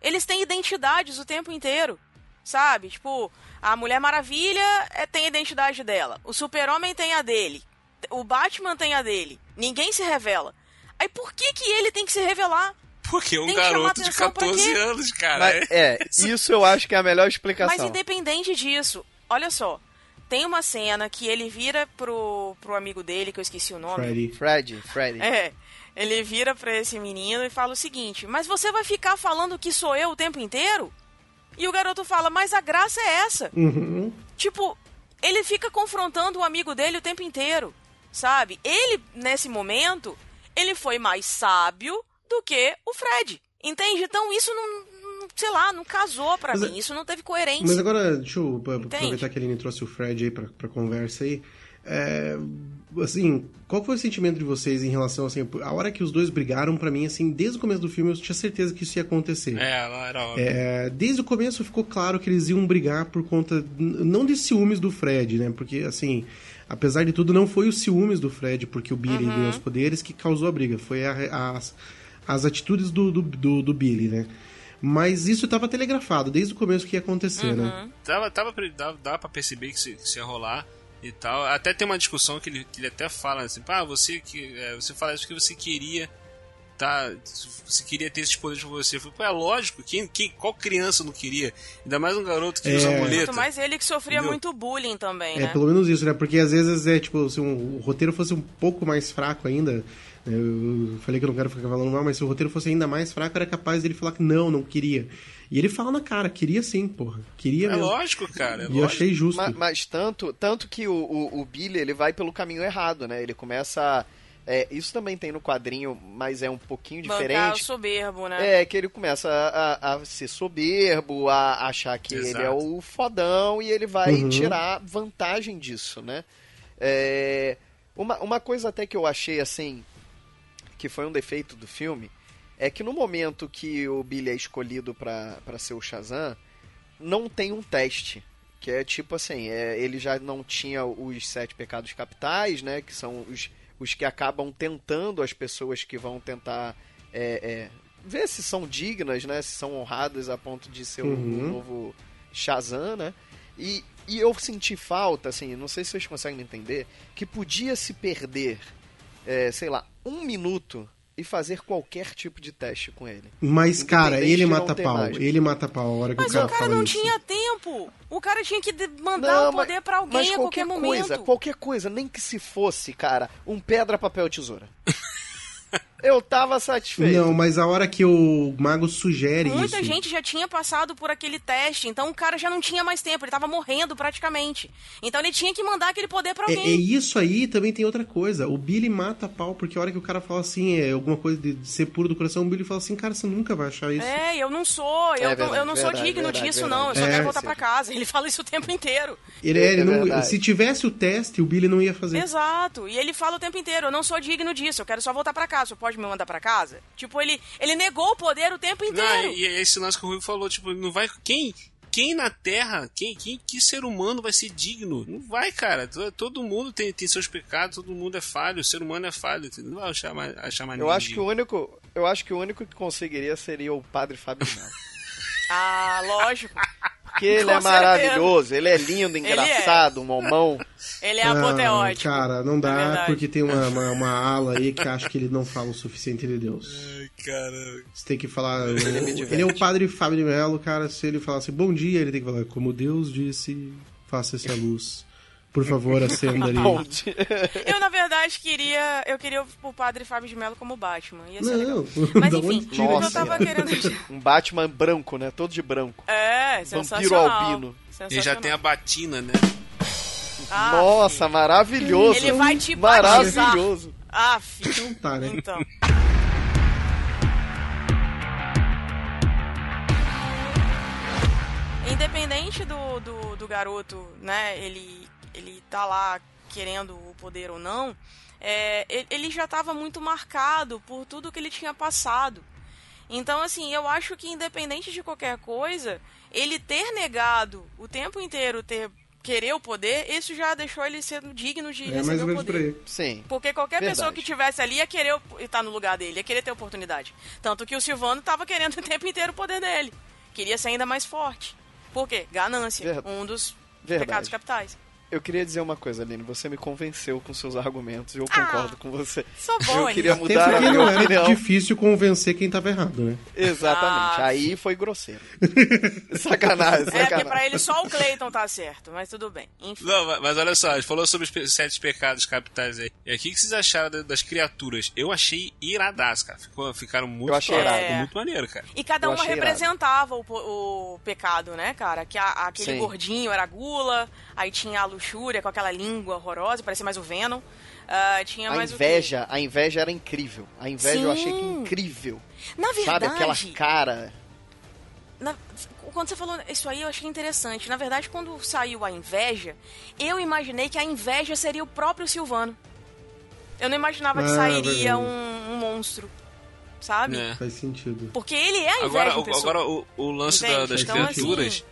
Eles têm identidades o tempo inteiro. Sabe? Tipo, a Mulher Maravilha é, tem a identidade dela. O Super-Homem tem a dele. O Batman tem a dele. Ninguém se revela. Aí por que que ele tem que se revelar? Porque um garoto de atenção pra 14 quê? anos, cara. Mas, é- é, isso eu acho que é a melhor Mas explicação. independente disso, olha só. Tem uma cena que ele vira pro, pro amigo dele, que eu esqueci o nome. Freddy. Fred, Freddy. É. Ele vira pra esse menino e fala o seguinte: Mas você vai ficar falando que sou eu o tempo inteiro? E o garoto fala: Mas a graça é essa. Uhum. Tipo, ele fica confrontando o amigo dele o tempo inteiro, sabe? Ele, nesse momento, ele foi mais sábio do que o Fred. Entende? Então isso não, sei lá, não casou pra Mas mim. é- Isso não teve coerência. Mas agora, deixa eu Entende? aproveitar que a Aline trouxe o Fred aí pra, pra conversa aí. É, assim, qual foi o sentimento de vocês em relação, assim, a hora que os dois brigaram, pra mim, assim, desde o começo do filme eu tinha certeza que isso ia acontecer. É, era óbvio. É, desde o começo ficou claro que eles iam brigar por conta, não de ciúmes do Fred, né? Porque, assim, apesar de tudo, não foi os ciúmes do Fred, porque o Billy ganhou os poderes, que causou a briga. Foi a- as, as atitudes do, do, do, do Billy, né? Mas isso estava telegrafado desde o começo que ia acontecer, né? Dava, tava, pra- dava, dava pra perceber que isso ia rolar e tal. Até tem uma discussão que ele, que ele até fala assim, ah, você que. é, você fala isso que você queria. Tá, você queria ter esses poderes pra você. Eu falei, pô, é lógico, quem, quem, qual criança não queria? Ainda mais um garoto que É. usa muleta. Mais ele que sofria Entendeu? muito bullying também, É, né? pelo menos isso, né? Porque às vezes é tipo, se um- o roteiro fosse um pouco mais fraco ainda. Eu falei que eu não quero ficar falando mal, mas se o roteiro fosse ainda mais fraco, era capaz dele falar que não, não queria. E ele fala na cara, queria sim, porra. Queria É mesmo. lógico, cara. É E eu lógico. achei justo. Ma- Mas, tanto, tanto que o, o, o Billy ele vai pelo caminho errado, né? Ele começa. a- é, isso também tem no quadrinho, mas é um pouquinho Bancar o diferente. soberbo, né? É, que ele começa a, a ser soberbo, a achar que Exato. ele é o fodão e ele vai Uhum. tirar vantagem disso, né? É, uma, uma coisa até que eu achei assim, que foi um defeito do filme, é que no momento que o Billy é escolhido pra pra ser o Shazam, não tem um teste. Que é tipo assim, é, ele já não tinha os sete pecados capitais, né? Que são os, os que acabam tentando as pessoas que vão tentar é, é, ver se são dignas, né? Se são honradas a ponto de ser o- Uhum. o novo Shazam, né? E, e eu senti falta, assim, não sei se vocês conseguem entender, que podia se perder, é, sei lá, um minuto e fazer qualquer tipo de teste com ele. Mas, cara, ele não mata pau. mágica. Ele mata pau a hora que Mas o cara o cara fala não isso. tinha tempo. O cara tinha que mandar o mas- poder pra alguém mas a qualquer, momento. coisa, qualquer coisa, nem que se fosse, cara, um pedra, papel, tesoura. Eu tava satisfeito. Não, mas a hora que o mago sugere Muita isso. gente já tinha passado por aquele teste, então o cara já não tinha mais tempo, ele tava morrendo praticamente. Então ele tinha que mandar aquele poder pra É, é alguém. isso aí também tem outra coisa. O Billy mata a pau, porque a hora que o cara fala assim, é alguma coisa de, ser puro do coração, o Billy fala assim, cara, você nunca vai achar isso. É, eu não sou, eu, É não, verdade, eu não sou verdade, digno verdade, disso, verdade. não. Eu só É, quero voltar pra casa. Ele fala isso o tempo inteiro. Ele, ele É não- se tivesse o teste, o Billy não ia fazer. Exato. E ele fala o tempo inteiro, eu não sou digno disso, eu quero só voltar pra casa. Você pode me mandar pra casa? Tipo, ele, ele negou o poder o tempo inteiro. Não, e esse lance que o Rui falou, tipo, não vai. Quem? Quem na Terra, quem, quem, que ser humano vai ser digno? Não vai, cara. To- Todo mundo tem, tem seus pecados, todo mundo é falho, o ser humano é falho. Não vai achar mais, achar mais Eu ninguém acho que o único, eu acho que o único que conseguiria seria o Padre Melo. Ah, lógico. Porque ele é maravilhoso, ele é lindo, é. engraçado, um momão. Ele é Ah, apoteótico. cara, não É dá, verdade. porque tem uma, uma, uma ala aí que acha que ele não fala o suficiente de Deus. Ai, cara. Você tem que falar. Ele, diverte. é o padre Fábio de Mello, cara. Se ele falasse bom dia, ele tem que falar, como Deus disse, faça essa luz. Por favor, acenda ali. Eu, na verdade, queria. Eu queria o padre Fábio de Mello como Batman. Ia ser legal. Não, Mas da enfim, que eu Nossa, tava querendo. Um Batman branco, né? Todo de branco. É, Vampiro sensacional. albino. Ele já tem a batina, né? Ah, Nossa, maravilhoso. Ele vai te batizar. Maravilhoso. Ah, filho. Então tá, né? Então. Independente do, do, do garoto, né, ele, ele tá lá querendo o poder ou não, é, ele, já estava muito marcado por tudo que ele tinha passado. Então, assim, eu acho que independente de qualquer coisa, ele ter negado o tempo inteiro ter querer o poder, isso já deixou ele sendo digno de É mais receber o poder. Sim. Porque qualquer Verdade. pessoa que tivesse ali ia querer estar no lugar dele, ia querer ter oportunidade. Tanto que o Silvano estava querendo o tempo inteiro o poder dele. Queria ser ainda mais forte. Por quê? Ganância. Verdade. Um dos Verdade. pecados capitais. Eu queria dizer uma coisa, Aline. Você me convenceu com seus argumentos e eu Ah, concordo com você. Sou bom, Eu queria Aline. Até mudar a porque minha não era opinião. difícil convencer quem tava errado, né? Exatamente. Ah, Aí foi grosseiro. sacanagem, É, porque sacanagem. pra ele só o Clayton tá certo, mas tudo bem. Enfim. Não, mas- olha só, a gente falou sobre os sete pecados capitais aí. E aqui o que vocês acharam da- das criaturas? Eu achei iradaço, cara. Ficou, ficaram muito Eu achei irado. ficou É. muito maneiro, cara. E cada Eu uma representava o, o pecado, né, cara? Que a- aquele Sim. gordinho era gula, aí tinha a luxúria com aquela língua horrorosa, parecia mais o Venom. Ah, tinha A mais inveja, a inveja era incrível. A inveja eu achei que Sim. incrível. Na verdade, Sabe aquela cara. na- quando você falou isso aí, eu achei interessante. Na verdade, quando saiu a inveja, eu imaginei que a inveja seria o próprio Silvano. Eu não imaginava que Ah, sairia um, um monstro, sabe? É. Faz sentido. Porque ele é a inveja Agora, o, agora o, o lance da- das Então, criaturas.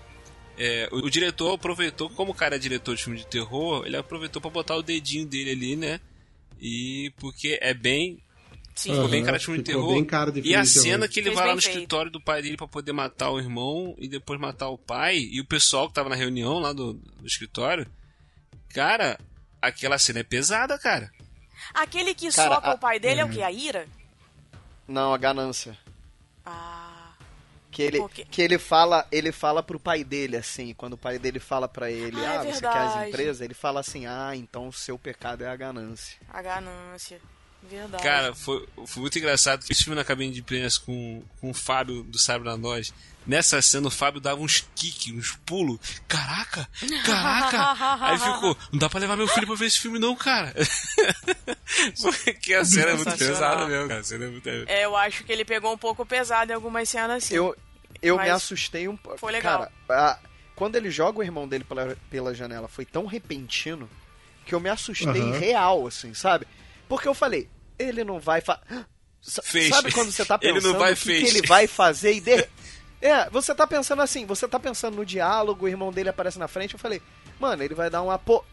É, o, o diretor aproveitou, como o cara é diretor de filme de terror, ele aproveitou pra botar o dedinho dele ali, né? E porque é bem. Sim. Ficou bem Aham, cara de filme de terror. bem cara de e a de terror. cena que ele Fez vai lá bem no feito. escritório do pai dele pra poder matar o irmão e depois matar o pai e o pessoal que tava na reunião lá do, do escritório. Cara, aquela cena é pesada, cara. Aquele que Cara, soca a- o pai dele é o Uhum. que? A ira? Não, a ganância. Ah. Que ele, que ele fala, ele fala pro pai dele assim, quando o pai dele fala pra ele, Ah, é ah, você quer as empresas? Ele fala assim, ah, então o seu pecado é a ganância. A ganância. Verdade. Cara, foi, foi muito engraçado que esse filme na cabine de imprensa com, com o Fábio do Sabe na Nós. Nessa cena o Fábio dava uns kicks, uns pulos. Caraca! Caraca! Aí ficou, não dá pra levar meu filho pra ver esse filme não, cara. Porque a cena é muito pesada mesmo, cara. A cena é muito... É, eu acho que ele pegou um pouco pesado em algumas cenas assim. Eu, eu me assustei um pouco. foi legal. Cara, a- quando ele joga o irmão dele pela, pela janela, foi tão repentino que eu me assustei Aham. real, assim, sabe? Porque eu falei, ele não vai fa... Fez. Sabe quando você tá Ele pensando não vai, o que, que ele vai fazer e de... É, você tá pensando assim, você tá pensando no diálogo, o irmão dele aparece na frente, eu falei, mano, ele vai dar um apo...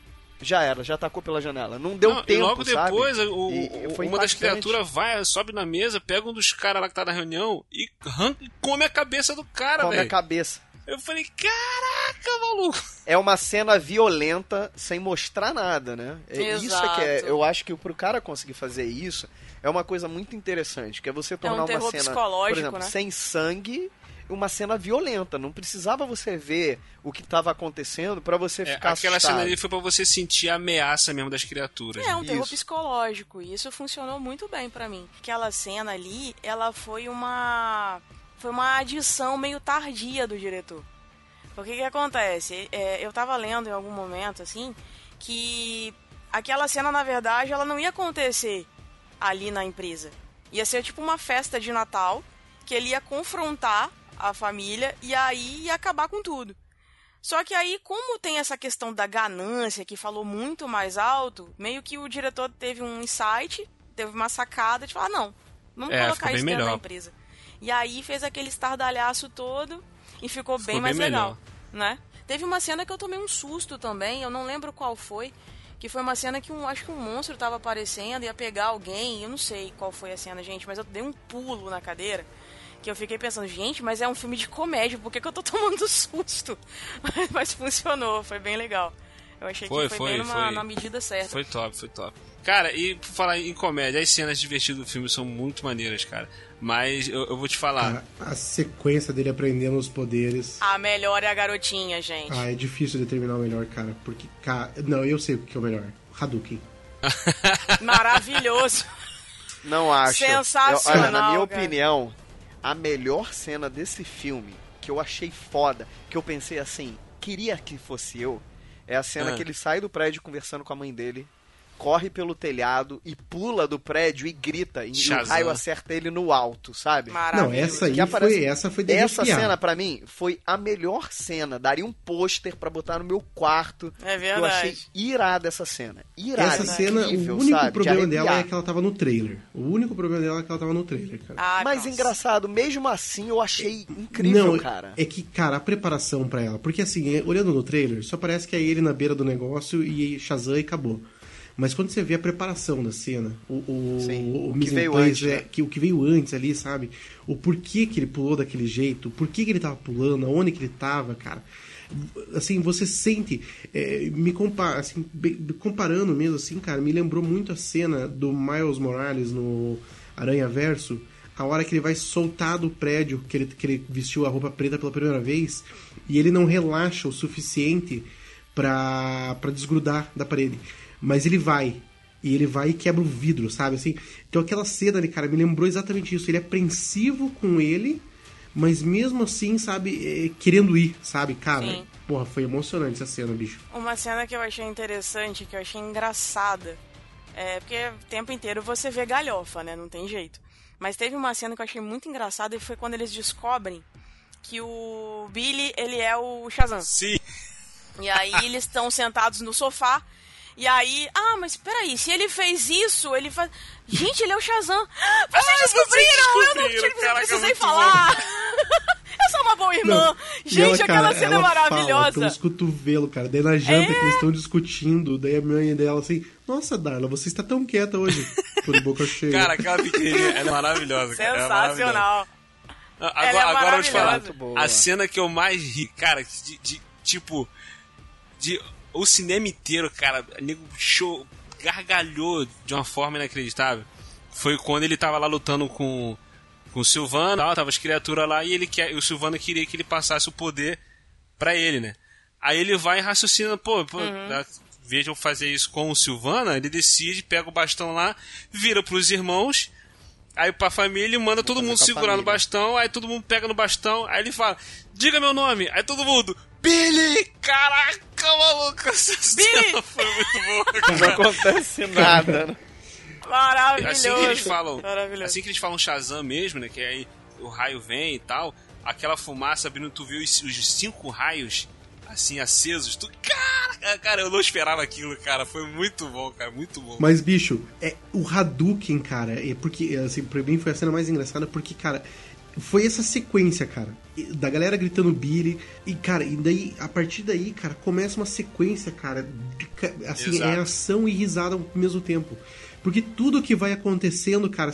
Já era, já tacou pela janela. Não deu Não, tempo, e logo sabe? depois, o, E- uma das criaturas vai, sobe na mesa, pega um dos caras lá que tá na reunião e arranca come a cabeça do cara, Come a velho. cabeça. Eu falei, caraca, maluco. é uma cena violenta sem mostrar nada, né? É Isso é que é, Exato. eu acho que pro cara conseguir fazer isso é uma coisa muito interessante, que é você tornar uma terror cena, por exemplo, né? sem sangue, uma cena violenta. Não precisava você ver o que estava acontecendo para você É, ficar aquela assustado. cena ali foi pra você sentir a ameaça mesmo das criaturas. É um terror Isso. psicológico e isso funcionou muito bem pra mim. Aquela cena ali, ela foi uma foi uma adição meio tardia do diretor. Porque o que acontece? É, eu tava lendo em algum momento assim que aquela cena na verdade ela não ia acontecer ali na empresa. Ia ser tipo uma festa de Natal que ele ia confrontar a família e aí ia acabar com tudo. Só que aí, como tem essa questão da ganância que falou muito mais alto, meio que o diretor teve um insight, teve uma sacada de falar, não, vamos É, colocar isso dentro da empresa. E aí fez aquele estardalhaço todo e ficou, Ficou bem mais bem legal, melhor. né? Teve uma cena que eu tomei um susto também, eu não lembro qual foi, que foi uma cena que um, acho que um monstro tava aparecendo, ia pegar alguém, eu não sei qual foi a cena, gente, mas eu dei um pulo na cadeira que eu fiquei pensando, gente, mas é um filme de comédia, por que, que eu tô tomando susto? mas funcionou, foi bem legal. Eu achei Foi, que foi, foi, bem numa, foi. na medida certa. Foi top, foi top. Cara, e por falar em comédia, as cenas divertidas do filme são muito maneiras, cara. Mas eu, eu vou te falar. Cara, a sequência dele aprendendo os poderes. A melhor é a garotinha, gente. Ah, é difícil determinar o melhor, cara. Porque, cara. Não, eu sei o que é o melhor. Hadouken. Maravilhoso. Não acho. Sensacional, Eu- olha, na minha cara. opinião, a melhor cena desse filme, que eu achei foda, que eu pensei assim, queria que fosse eu, é a cena Ah. que ele sai do prédio conversando com a mãe dele, corre pelo telhado e pula do prédio e grita. E o Shazam. raio acerta ele no alto, sabe? Não, Maravilhoso. essa aí Que aparece- foi. Essa foi de Essa cena, pra mim, foi a melhor cena. Daria um pôster pra botar no meu quarto. É Eu verdade. achei irada essa cena. Irada, Essa cena, incrível, o único sabe? De problema dela arrepiar. é que ela tava no trailer. O único problema dela é que ela tava no trailer, cara. Ah, Mas nossa. engraçado, mesmo assim eu achei incrível, não, cara. é que, cara, a preparação pra ela. Porque assim, olhando no trailer, só parece que é ele na beira do negócio e Shazam e acabou. Mas quando você vê a preparação da cena, o, o, Sim, o, o que veio antes, é, né? que, o que veio antes ali, sabe? O porquê que ele pulou daquele jeito, o porquê que ele tava pulando, aonde que ele tava, cara. Assim, você sente, é, me compara, assim, comparando mesmo, assim, cara, me lembrou muito a cena do Miles Morales no Aranha Verso, a hora que ele vai soltar do prédio, que ele, que ele vestiu a roupa preta pela primeira vez, e ele não relaxa o suficiente pra desgrudar da parede. Mas ele vai. E ele vai e quebra o vidro, sabe? Assim, então aquela cena ali, cara, me lembrou exatamente isso. Ele é apreensivo com ele, mas mesmo assim, sabe, é, querendo ir, sabe? Cara, Sim. porra, foi emocionante essa cena, bicho. Uma cena que eu achei interessante, que eu achei engraçada. É porque o tempo inteiro você vê galhofa, né? Não tem jeito. Mas teve uma cena que eu achei muito engraçada e foi quando eles descobrem que o Billy, ele é o Shazam. Sim. E aí eles estão sentados no sofá. E aí, ah, mas peraí, se ele fez isso, ele faz. Gente, ele é o Shazam! Vocês descobriram! eu não descobriram, tive- caraca, precisei muito falar! eu sou uma boa irmã! E Gente, ela, aquela cara, cena é ela Fala maravilhosa! pelos cotovelos, cara. Daí na janta É. que eles estão discutindo, daí a mãe dela assim, nossa, Darla, você está tão quieta hoje. De boca cheia. Cara, aquela pequenininha, ela é maravilhosa, cara. ela é maravilhosa. Sensacional! Agora, Ela é agora eu vou te falar. maravilhosa. A cena que eu mais ri, cara, de, de- tipo. De, o cinema inteiro, cara, o nego show, gargalhou de uma forma inacreditável. Foi quando ele tava lá lutando com, com o Silvano, tal, tava as criaturas lá, e ele quer, o Silvano queria que ele passasse o poder pra ele, né? Aí ele vai e raciocina, pô, pô Uhum. veja eu fazer isso com o Silvana, ele decide, pega o bastão lá, vira pros irmãos, aí pra família e manda todo mundo segurar no bastão, aí todo mundo pega no bastão, aí ele fala, diga meu nome, aí todo mundo, Billy! Caraca, maluco, essa Billy! cena foi muito boa, Não acontece nada, né? Maravilhoso! Assim que eles falam, assim que eles falam Shazam mesmo, né, que aí o raio vem e tal, aquela fumaça abrindo, tu viu os, os cinco raios assim acesos, tu, cara, cara, eu não esperava aquilo, cara, foi muito bom, cara, muito bom. Mas, bicho, é o Hadouken, cara, é porque, assim, pra mim foi a cena mais engraçada, porque, cara, foi essa sequência, cara, da galera gritando Billy, e, cara, e daí, a partir daí, cara, começa uma sequência, cara, de assim, Exato. é ação e risada ao mesmo tempo. Porque tudo que vai acontecendo, cara,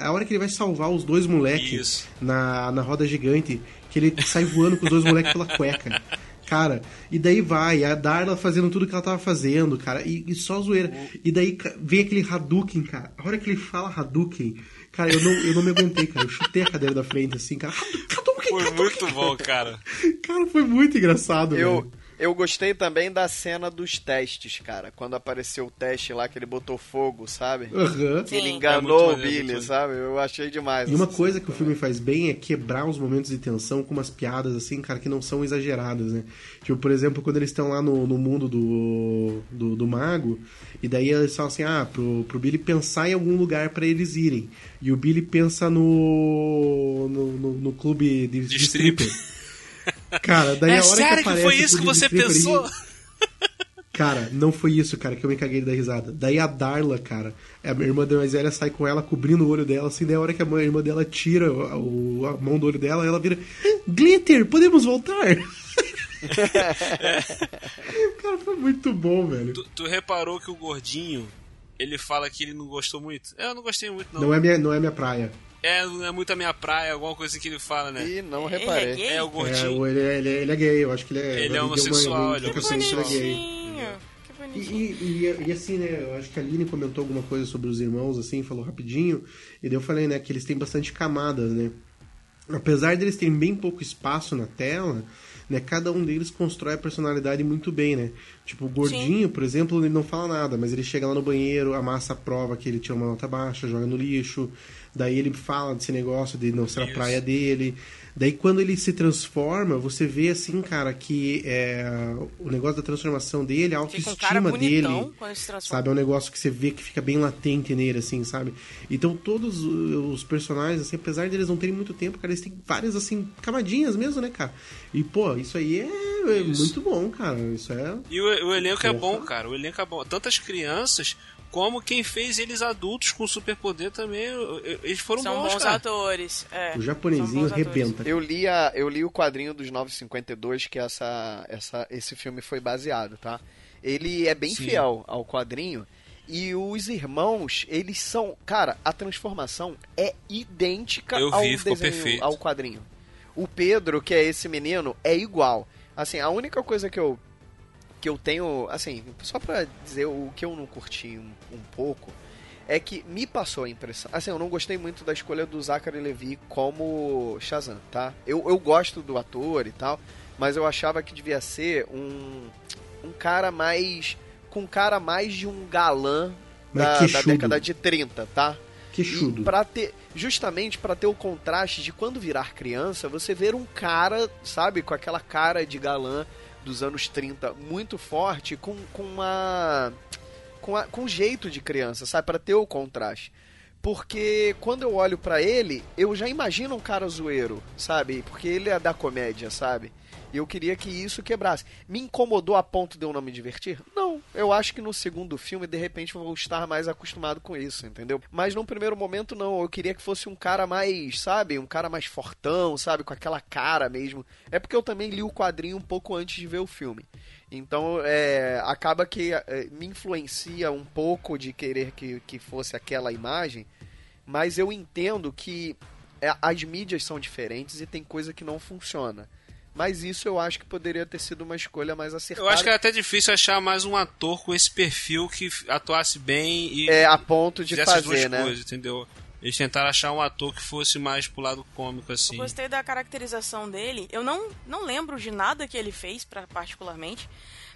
a hora que ele vai salvar os dois moleques Isso. na, na roda gigante, que ele sai voando com os dois moleques pela cueca. Cara, e daí vai, a Darla fazendo tudo que ela tava fazendo, cara, e, e só zoeira. E daí vem aquele Hadouken, cara. A hora que ele fala Hadouken, cara, eu não, eu não me aguentei, cara. Eu chutei a cadeira da frente assim, cara. Hadouken, Foi Hadouken, muito bom, cara. Cara, foi muito engraçado, Eu, velho. Eu gostei também da cena dos testes, cara. Quando apareceu o teste lá que ele botou fogo, sabe? Aham. Que ele Sim. enganou É o maneiro, Billy, sabe? Eu achei demais. E uma essa coisa cena que o filme faz bem é quebrar os momentos de tensão com umas piadas, assim, cara, que não são exageradas, né? Tipo, por exemplo, quando eles estão lá no, no mundo do, do, do mago, e daí eles falam assim, ah, pro, pro Billy pensar em algum lugar pra eles irem. E o Billy pensa no. no, no, no clube de, de strip. stripper. Cara, daí É a hora sério que que aparece foi o isso que você pensou? Cara, não foi isso, cara, que eu me caguei da risada. Daí a Darla, cara, a minha irmã mais velha sai com ela cobrindo o olho dela, assim, daí a hora que a mãe- a irmã dela tira a, o- a mão do olho dela, ela vira Glitter, podemos voltar? cara, foi muito bom, velho. Tu, tu reparou que o gordinho, ele fala que ele não gostou muito? É, Eu não gostei muito, não. Não é minha, não é minha praia. É, não é muito a minha praia, alguma coisa assim que ele fala, né? Ih, não Ele reparei. é gay? É, o É, gordinho. o- ele, é, ele, é, ele é gay, eu acho que ele é. Ele é homossexual, uma ele é homossexual. gay. Bonitinho. Que E, bonitinho. e, e- e assim, né, eu acho que a Aline comentou alguma coisa sobre os irmãos, assim, falou rapidinho, e daí eu falei, né, que eles têm bastante camadas, né. Apesar deles terem bem pouco espaço na tela, né, cada um deles constrói a personalidade muito bem, né. Tipo, o gordinho, por exemplo, ele não fala nada, mas ele chega lá no banheiro, amassa a prova que ele tirou uma nota baixa, joga no lixo, daí ele fala desse negócio de não ser a praia dele. Daí quando ele se transforma, você vê assim, cara, que é, o negócio da transformação dele, a autoestima dele, sabe, é um negócio que você vê que fica bem latente nele, assim, sabe? Então todos os personagens, assim, apesar de eles não terem muito tempo, cara, eles têm várias, assim, camadinhas mesmo, né, cara? E, pô, isso aí é, é Isso. muito bom, cara. Isso é... E o, o elenco é Porra. bom, cara. O elenco é bom. Tanto as crianças como quem fez eles adultos com superpoder também. Eles foram São bons, bons cara. atores. É, O são japonesinho bons atores. rebenta. Eu li, a, eu li o quadrinho dos 952 que essa, essa, esse filme foi baseado, tá? Ele é bem Sim. fiel ao quadrinho. E os irmãos, eles são. Cara, a transformação é idêntica Eu ao vi, desenho, perfeito. ao quadrinho. O Pedro, que é esse menino, é igual. Assim, a única coisa que eu que eu tenho, assim, só pra dizer o que eu não curti um, um pouco, é que me passou a impressão. Assim, eu não gostei muito da escolha do Zachary Levi como Shazam, tá? Eu, eu gosto do ator e tal, mas eu achava que devia ser um, um cara mais. com cara mais de um galã da, da década de 30, tá? Queixudo. E pra ter, justamente para ter o contraste de quando virar criança, você ver um cara, sabe, com aquela cara de galã dos anos 30 muito forte, com, com uma. com, a, com jeito de criança, sabe? Para ter o contraste. Porque quando eu olho pra ele, eu já imagino um cara zoeiro, sabe? Porque ele é da comédia, sabe? E eu queria que isso quebrasse. Me incomodou a ponto de eu não me divertir? Não. Eu acho que no segundo filme, de repente, eu vou estar mais acostumado com isso, entendeu? Mas num primeiro momento, não. Eu queria que fosse um cara mais, sabe? Um cara mais fortão, sabe? Com aquela cara mesmo. É porque eu também li o quadrinho um pouco antes de ver o filme. Então, é, acaba que é, me influencia um pouco de querer que, que fosse aquela imagem, mas eu entendo que é, as mídias são diferentes e tem coisa que não funciona. Mas isso eu acho que poderia ter sido uma escolha mais acertada. Eu acho que é até difícil achar mais um ator com esse perfil que atuasse bem e É a ponto de as duas fazer, né? coisas, entendeu? Eles tentaram achar um ator que fosse mais pro lado cômico, assim. Eu gostei da caracterização dele. Eu não, não lembro de nada que ele fez, pra, particularmente.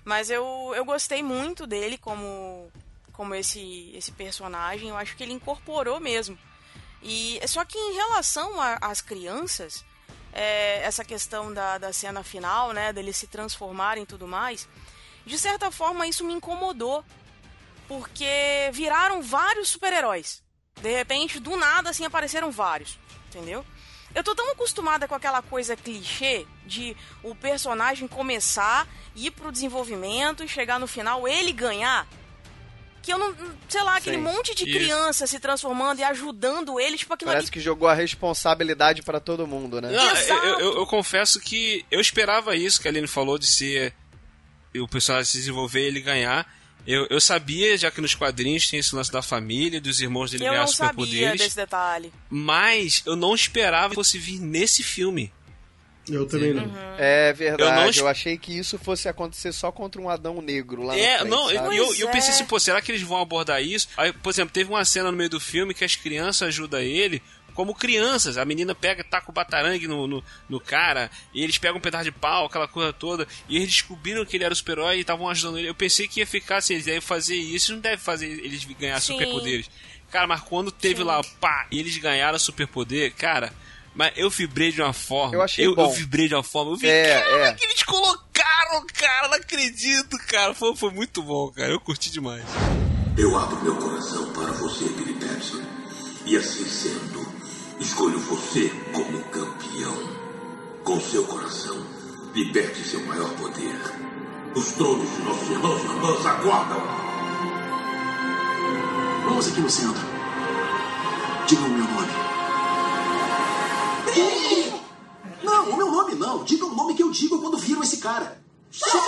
Mas eu, eu gostei muito dele como, como esse, esse personagem. Eu acho que ele incorporou mesmo. E só que em relação às crianças, é, essa questão da, da cena final, né, deles se transformarem e tudo mais, de certa forma isso me incomodou, porque viraram vários super-heróis. De repente, do nada, assim, apareceram vários, entendeu? Eu tô tão acostumada com aquela coisa clichê de o personagem começar, ir pro desenvolvimento e chegar no final ele ganhar. Que eu não. Sei lá, aquele Sim. monte de Isso. criança se transformando e ajudando ele, tipo aquilo Parece ali. que jogou a responsabilidade pra todo mundo, né? Não, eu, eu- eu confesso que eu esperava isso que a Aline falou de ser o personagem se desenvolver e ele ganhar. Eu, eu sabia, já que nos quadrinhos tem esse lance da família, dos irmãos dele Eu ganhar não sabia superpoderes, desse detalhe. mas eu não esperava que fosse vir nesse filme. Eu também não. É verdade, Eu eu, não- achei que isso fosse acontecer só contra um Adão negro lá É, frente, não, eu, eu, eu pensei é. assim, pô, será que eles vão abordar isso? Aí, por exemplo, teve uma cena no meio do filme que as crianças ajudam ele como crianças. A menina pega, taca o batarangue no, no, no cara, e eles pegam um pedaço de pau, aquela coisa toda, e eles descobriram que ele era o super-herói e estavam ajudando ele. Eu pensei que ia ficar assim, eles devem fazer isso, não deve fazer eles ganhar superpoderes. Cara, mas quando teve Sim. lá, pá, e eles ganharam superpoder, cara. Mas eu vibrei de uma forma. Eu achei eu, bom. eu vibrei de uma forma. Eu vi, É, cara, é. que eles colocaram, cara, não acredito, cara. Foi, foi muito bom, cara. Eu curti demais. Eu abro meu coração para você, Billy Batson. E assim sendo, escolho você como campeão. Com seu coração, liberte seu maior poder. Os tronos de nossos irmãos e irmãs aguardam. Vamos aqui no centro. Diga o meu nome. Não, o meu nome não. Diga o nome que eu digo quando viram esse cara. Shazam!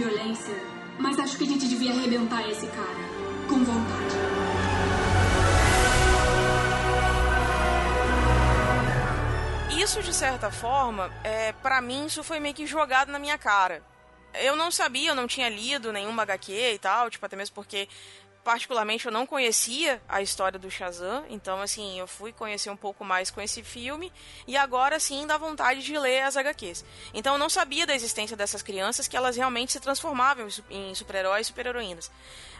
Violência, mas acho que a gente devia arrebentar esse cara. Com vontade. Isso, de certa forma, é, para mim, isso foi meio que jogado na minha cara. Eu não sabia, eu não tinha lido nenhuma HQ e tal, tipo, até mesmo porque, particularmente, eu não conhecia a história do Shazam. Então, assim, eu fui conhecer um pouco mais com esse filme e agora sim dá vontade de ler as HQs. Então, eu não sabia da existência dessas crianças, que elas realmente se transformavam em su- em super-heróis e super-heroínas.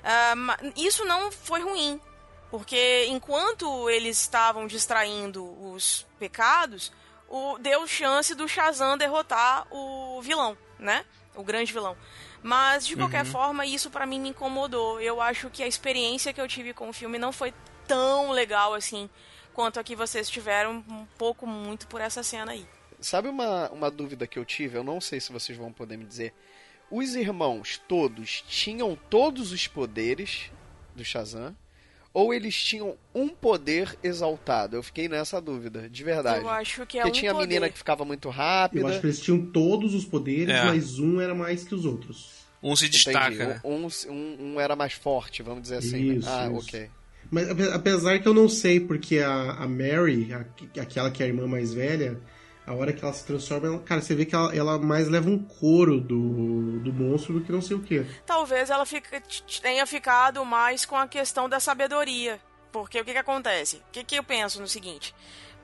Ah, isso não foi ruim, porque enquanto eles estavam distraindo os pecados, o, deu chance do Shazam derrotar o vilão, né? O grande vilão. Mas, de qualquer forma, isso pra mim me incomodou. Eu acho que a experiência que eu tive com o filme não foi tão legal assim quanto a que vocês tiveram um pouco muito por essa cena aí. Sabe uma, uma dúvida que eu tive? Eu não sei se vocês vão poder me dizer. Os irmãos todos tinham todos os poderes do Shazam? Ou eles tinham um poder exaltado? Eu fiquei nessa dúvida, de verdade. Eu acho que é Porque um tinha a menina que ficava muito Eu rápida. acho que eles tinham todos os poderes, É. mas um era mais que os outros. Um se destaca, né? Um, um, um era mais forte, vamos dizer assim. né? Isso, ah, isso. ok. Mas ape- apesar que eu não sei, porque a, a Mary, a- aquela que é a irmã mais velha, a hora que ela se transforma, ela- cara, você vê que ela, ela mais leva um couro do, do monstro do que não sei o quê. talvez ela tenha ficado mais com a questão da sabedoria. Porque o que, que acontece? O que, que eu penso no seguinte?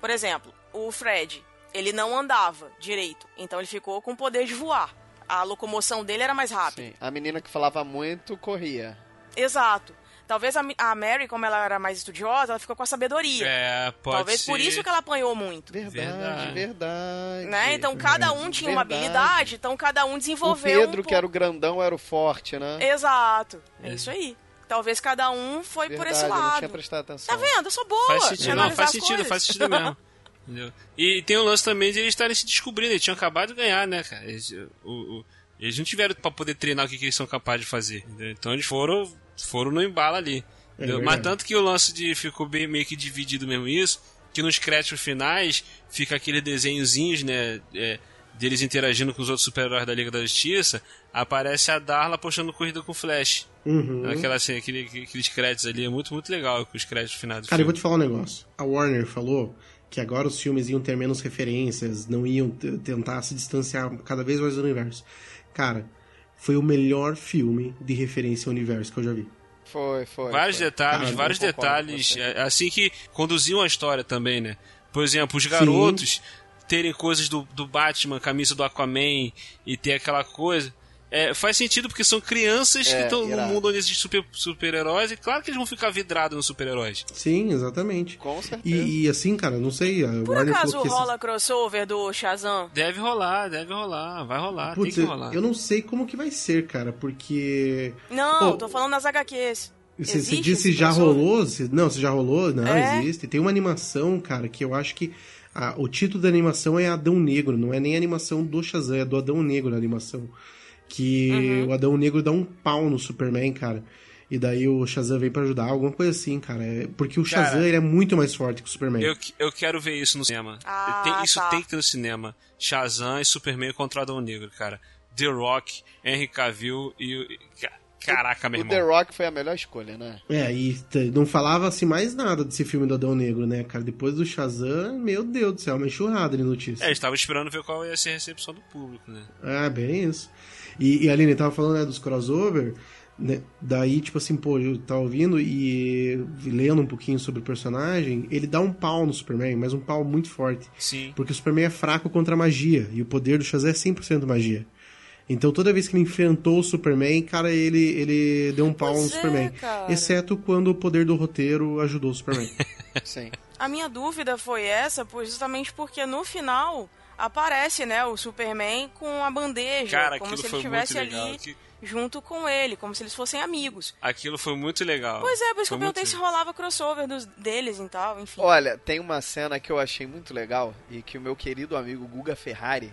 Por exemplo, o Fred, ele não andava direito, então ele ficou com o poder de voar. A locomoção dele era mais rápida. Sim. A menina que falava muito corria. Exato. Talvez a, a Mary, como ela era mais estudiosa, ela ficou com a sabedoria. É, pode Talvez ser. por isso que ela apanhou muito. Verdade, Verdade. verdade. Né? Então cada um tinha uma Verdade. habilidade, então cada um O desenvolveu Pedro, um que era o grandão, era o forte, né? Exato. É isso aí. Talvez cada um foi por esse Verdade, eu não lado. tinha prestado atenção. Tá vendo? Eu sou boa. Faz sentido, não, faz sentido, coisas. faz sentido mesmo. Entendeu? E tem o lance também de eles estarem se descobrindo, eles tinham acabado de ganhar, né, cara? Eles, o- o- eles não tiveram pra poder treinar o que, que eles são capazes de fazer. entendeu? Então eles foram, foram no embalo ali. entendeu? Mas tanto que o lance de ficou bem, meio que dividido mesmo isso, que nos créditos finais fica aqueles desenhozinhos, né? é, deles interagindo com os outros super-heróis da Liga da Justiça, aparece a Darla postando corrida com o Flash. Uhum. Aquela, assim, aquele, aqueles créditos ali, é muito, muito legal com os créditos finais do Cara, eu filme. vou te falar um negócio. A Warner falou que agora os filmes iam ter menos referências, não iam tentar se distanciar cada vez mais do universo. Cara, foi o melhor filme de referência ao universo que eu já vi. Foi, foi. vários foi. detalhes, vários detalhes, é, assim que conduziam a história também, né? Por exemplo, os garotos terem coisas do, do Batman, camisa do Aquaman e ter aquela coisa. É, faz sentido porque são crianças que É, estão no irado. mundo onde existem super- super-heróis e claro que eles vão ficar vidrados nos super-heróis. Sim, exatamente. Com certeza. E, e assim, cara, não sei. A Por Warner acaso que esses- rola crossover do Shazam? Deve rolar, deve rolar, vai rolar, Putz, tem que rolar. eu não sei como que vai ser, cara, porque. Não, Pô, tô falando nas HQs. Você, você Existe disse já crossover? rolou? Se- não, se já rolou? Não, É? existe. Tem uma animação, cara, que eu acho que. a- o título da animação é Adão Negro, não é nem a animação do Shazam, é do Adão Negro a animação. Que Uhum. o Adão Negro dá um pau no Superman, cara. E daí o Shazam vem pra ajudar, alguma coisa assim, cara. É- porque o Cara, Shazam ele é muito mais forte que o Superman. Eu, eu quero ver isso no cinema. Ah, Tem- isso tá. tem que ter no cinema. Shazam e Superman contra o Adão Negro, cara. The Rock, Henry Cavill e... Caraca, meu O irmão. The Rock foi a melhor escolha, né? É, e não falava-se mais nada desse filme do Adão Negro, né, cara? Depois do Shazam, meu Deus do céu, uma enxurrada de notícias. É, eles estavam esperando ver qual ia ser a recepção do público, né? É, bem isso. E, e a Aline tava falando né, dos crossover, né? Daí, tipo assim, pô, eu tava ouvindo e lendo um pouquinho sobre o personagem, ele dá um pau no Superman, mas um pau muito forte. Sim. Porque o Superman é fraco contra a magia, e o poder do Shazam é 100% magia. Então toda vez que ele enfrentou o Superman, cara, ele, ele deu um pau Pois no é, Superman. cara. Exceto quando o poder do roteiro ajudou o Superman. Sim. A minha dúvida foi essa, pois justamente porque no final aparece, né, o Superman com a bandeja, Cara, como se ele estivesse ali que- junto com ele, como se eles fossem amigos. Aquilo foi muito legal. Pois é, por isso que eu perguntei se rolava crossover dos, deles e tal, enfim. Olha, tem uma cena que eu achei muito legal e que o meu querido amigo Guga Ferrari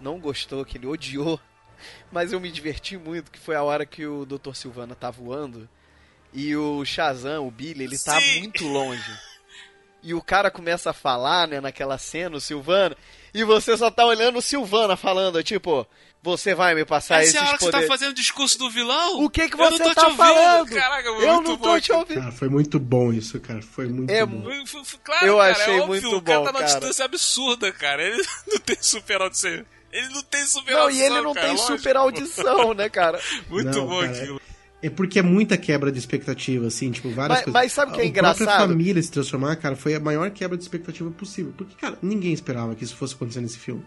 não gostou, que ele odiou, mas eu me diverti muito, que foi a hora que o Dr. Silvana tá voando e o Shazam, o Billy, ele tá Sim. muito longe. E o cara começa a falar, né, naquela cena, o Silvana, e você só tá olhando o Silvana falando, tipo, você vai me passar Essa é a esses hora que você tá fazendo o discurso do vilão? O que que Eu não você tô tá te ouvindo. falando? Caraca, Eu não bom tô te ouvindo. cara, foi muito bom isso, cara. Foi muito É bom. Foi- foi- foi- Claro, Eu cara, achei é óbvio, muito o cara bom, tá numa cara. distância absurda, cara. Ele não tem super audição. Ele não tem super Não, audição, e ele não cara, tem lógico. super audição, né, cara? Muito Não, bom cara, aquilo. É porque é muita quebra de expectativa, assim, tipo, várias Mas- coisas. mas sabe o que é A própria engraçado? família se transformar, cara, foi a maior quebra de expectativa possível. Porque, cara, ninguém esperava que isso fosse acontecer nesse filme.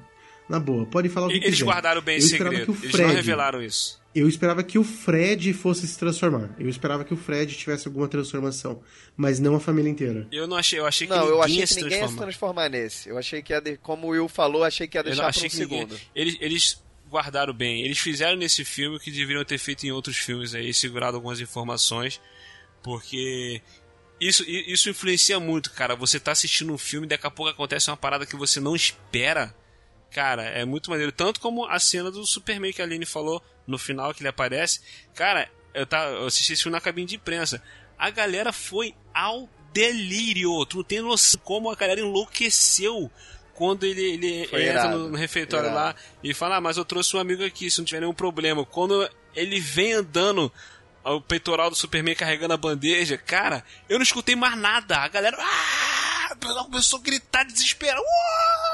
Na boa, pode falar o que Eles quiser. guardaram bem Eu esse segredo. que o Eles Fred, não revelaram isso. Eu esperava que o Fred fosse se transformar. Eu esperava que o Fred tivesse alguma transformação. Mas não a família inteira. Eu não achei, eu achei que Não, ninguém eu achei ia que se ninguém ia se transformar. nesse. Eu achei que ia, de- como o Will falou, achei que ia Eu não deixar achei um que ninguém... segundo. Eles, eles guardaram bem. Eles fizeram nesse filme o que deveriam ter feito em outros filmes aí, segurado algumas informações, porque isso, isso influencia muito, cara. Você tá assistindo um filme e daqui a pouco acontece uma parada que você não espera. Cara, é muito maneiro. Tanto como a cena do Superman que a Aline falou no final que ele aparece. Cara, eu, tá, eu assisti esse filme na cabine de imprensa. A galera foi ao delírio. Tu não tem noção como a galera enlouqueceu quando ele, ele Foi entra irado. no, refeitório Irado. lá e fala: Ah, mas eu trouxe um amigo aqui, se não tiver nenhum problema. Quando ele vem andando. O peitoral do Superman carregando a bandeja, cara, eu não escutei mais nada. A galera. Ah! O pessoal começou a gritar desesperado. "Uau!"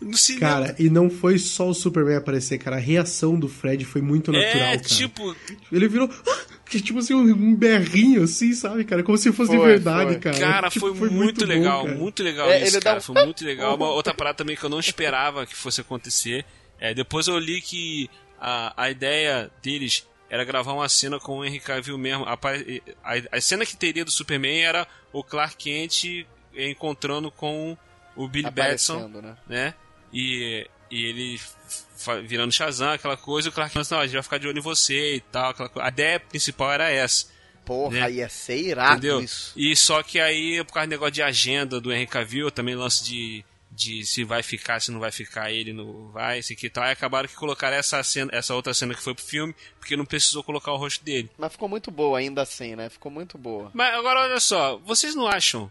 No cinema. Cara, e não foi só o Superman aparecer, cara. A reação do Fred foi muito natural, é, cara. tipo, Ele virou. Que, tipo assim, um, berrinho, assim, sabe, cara? Como se fosse de Foi, verdade, foi. cara. Cara, Tipo, foi, muito, bom, legal, cara. muito legal É, isso, cara. um- Foi muito legal. Uma outra parada também que eu não esperava que fosse acontecer. É, depois eu li que a, a ideia deles era gravar uma cena com o Henry Cavill mesmo. A, a, a cena que teria do Superman era o Clark Kent encontrando com o Billy Batson, né? né? E, e ele virando Shazam, aquela coisa, e o Clark Kent, não, a gente vai ficar de olho em você e tal. Aquela coisa. A ideia principal era essa. Porra, Né? ia ser irado Entendeu? isso. E só que aí, por causa do negócio de agenda do Henry Cavill, também lance de, de se vai ficar, se não vai ficar, ele não vai, esse aqui e tal. Aí acabaram que colocaram essa, cena, essa outra cena que foi pro filme, porque não precisou colocar o rosto dele. Mas ficou muito boa ainda assim, né? Ficou muito boa. Mas agora olha só, vocês não acham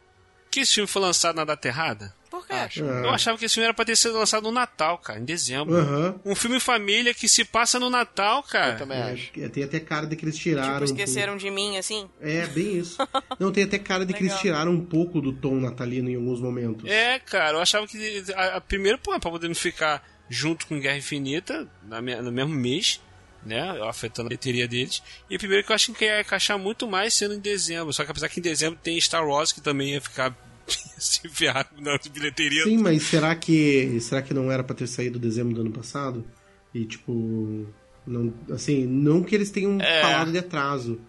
que esse filme foi lançado na data errada? Por quê? Acho. Eu achava que esse filme era pra ter sido lançado no Natal, cara, em dezembro. Aham. Um filme família que se passa no Natal, cara. Eu também acho. É, tem até cara de que eles tiraram. Tipo, um esqueceram de mim, assim? É, bem isso. Não, tem até cara de que eles tiraram um pouco do tom natalino em alguns momentos. É, cara, eu achava que. A, a primeiro, pô, pra poder não ficar junto com Guerra Infinita na no mesmo mês, né? Afetando a bilheteria deles. E primeiro que eu acho que ia encaixar muito mais sendo em dezembro. Só que apesar que em dezembro tem Star Wars que também ia ficar se ferrar na bilheteria. Sim, mas será que será que não era pra ter saído dezembro do ano passado? E tipo, Não, assim, não que eles tenham É. falado de atraso.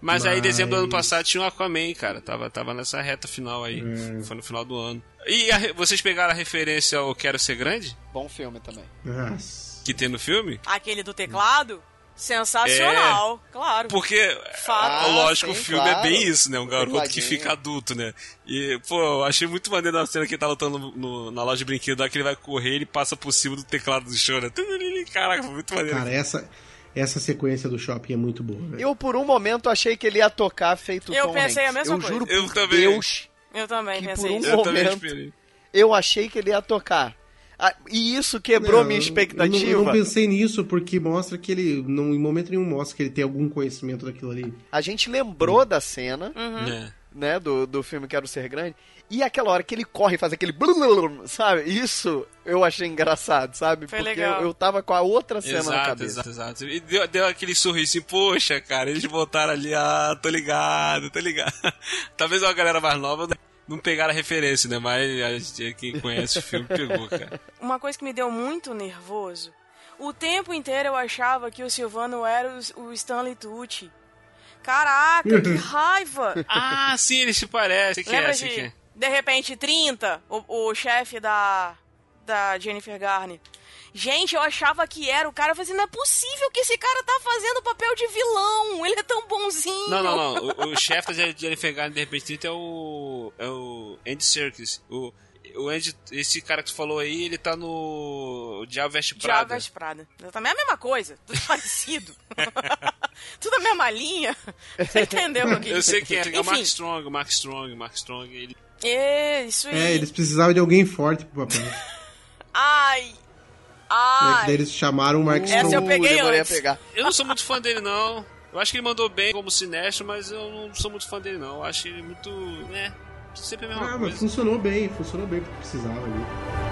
Mas, aí, em dezembro do ano Mas- passado, tinha o Aquaman, cara. Tava, tava nessa reta final aí. É. Foi no final do ano. E a vocês pegaram a referência ao Quero Ser Grande? Bom filme também. Nossa. Que tem no filme? Aquele do teclado? Sensacional, claro. Porque, Fato. ah, lógico, sim, o filme claro. é bem isso, né? Um garoto que fica adulto, né? E, pô, eu achei muito maneiro na cena que ele tá lutando no- no- na loja de brinquedo, lá que ele vai correr ele passa por cima do teclado do chão, né? Caraca, foi muito maneiro. Cara, essa, essa sequência do shopping é muito boa. Eu, por um momento, achei que ele ia tocar feito Eu Tom pensei a mesma Eu coisa. juro Eu por também. Deus, Eu também que pensei por um isso. eu também momento- esperei. eu achei que ele ia tocar. Ah, e isso quebrou Não, minha expectativa. Eu não, eu não pensei nisso porque mostra que ele, não, em momento nenhum, mostra que ele tem algum conhecimento daquilo ali. A gente lembrou da cena, Uhum. É. né, do, do filme Quero Ser Grande, e aquela hora que ele corre e faz aquele blululul, sabe? Isso eu achei engraçado, sabe? Foi Porque legal. eu, eu tava com a outra cena na Exato, cabeça. exato, exato. E deu, deu aquele sorriso assim, poxa, cara, eles botaram ali, ah, tô ligado, tô ligado. Talvez uma galera mais nova não pegaram a referência, né? Mas a gente- quem conhece o filme pegou, cara. Uma coisa que me deu muito nervoso. O tempo inteiro eu achava que o Silvano era o, Stanley Tucci. Caraca, que raiva! Ah, sim, eles se parecem. Que Lembra é, de, que é. de repente, 30, o, o chefe da, da Jennifer Garner. Gente, eu achava que era o cara. Eu falei assim, não é possível que esse cara tá fazendo papel de vilão. Ele é tão bonzinho. Não, não, não. O, o chefe da Jennifer Garner, de repente, 30 é o. É o Andy Serkis. O, o Andy, esse cara que tu falou aí, ele tá no. O Diabo Veste Diabo Prada. Veste Prada. Também é a mesma coisa. Tudo parecido. Tudo a mesma linha. Você entendeu o que eu sei quem é. É o Mark Strong, o Mark Strong, o Mark Strong. Ele... é, isso aí. É, eles precisavam de alguém forte pro papel. Ai. Daí eles chamaram o Mark Essa Strong. eu peguei demorei antes. pegar. Eu não sou muito fã dele, não. Eu acho que ele mandou bem como sinestro, mas eu não sou muito fã dele, não. Eu acho ele muito. né? Sempre a mesma Ah, mas coisa. funcionou bem, funcionou bem porque precisava ali.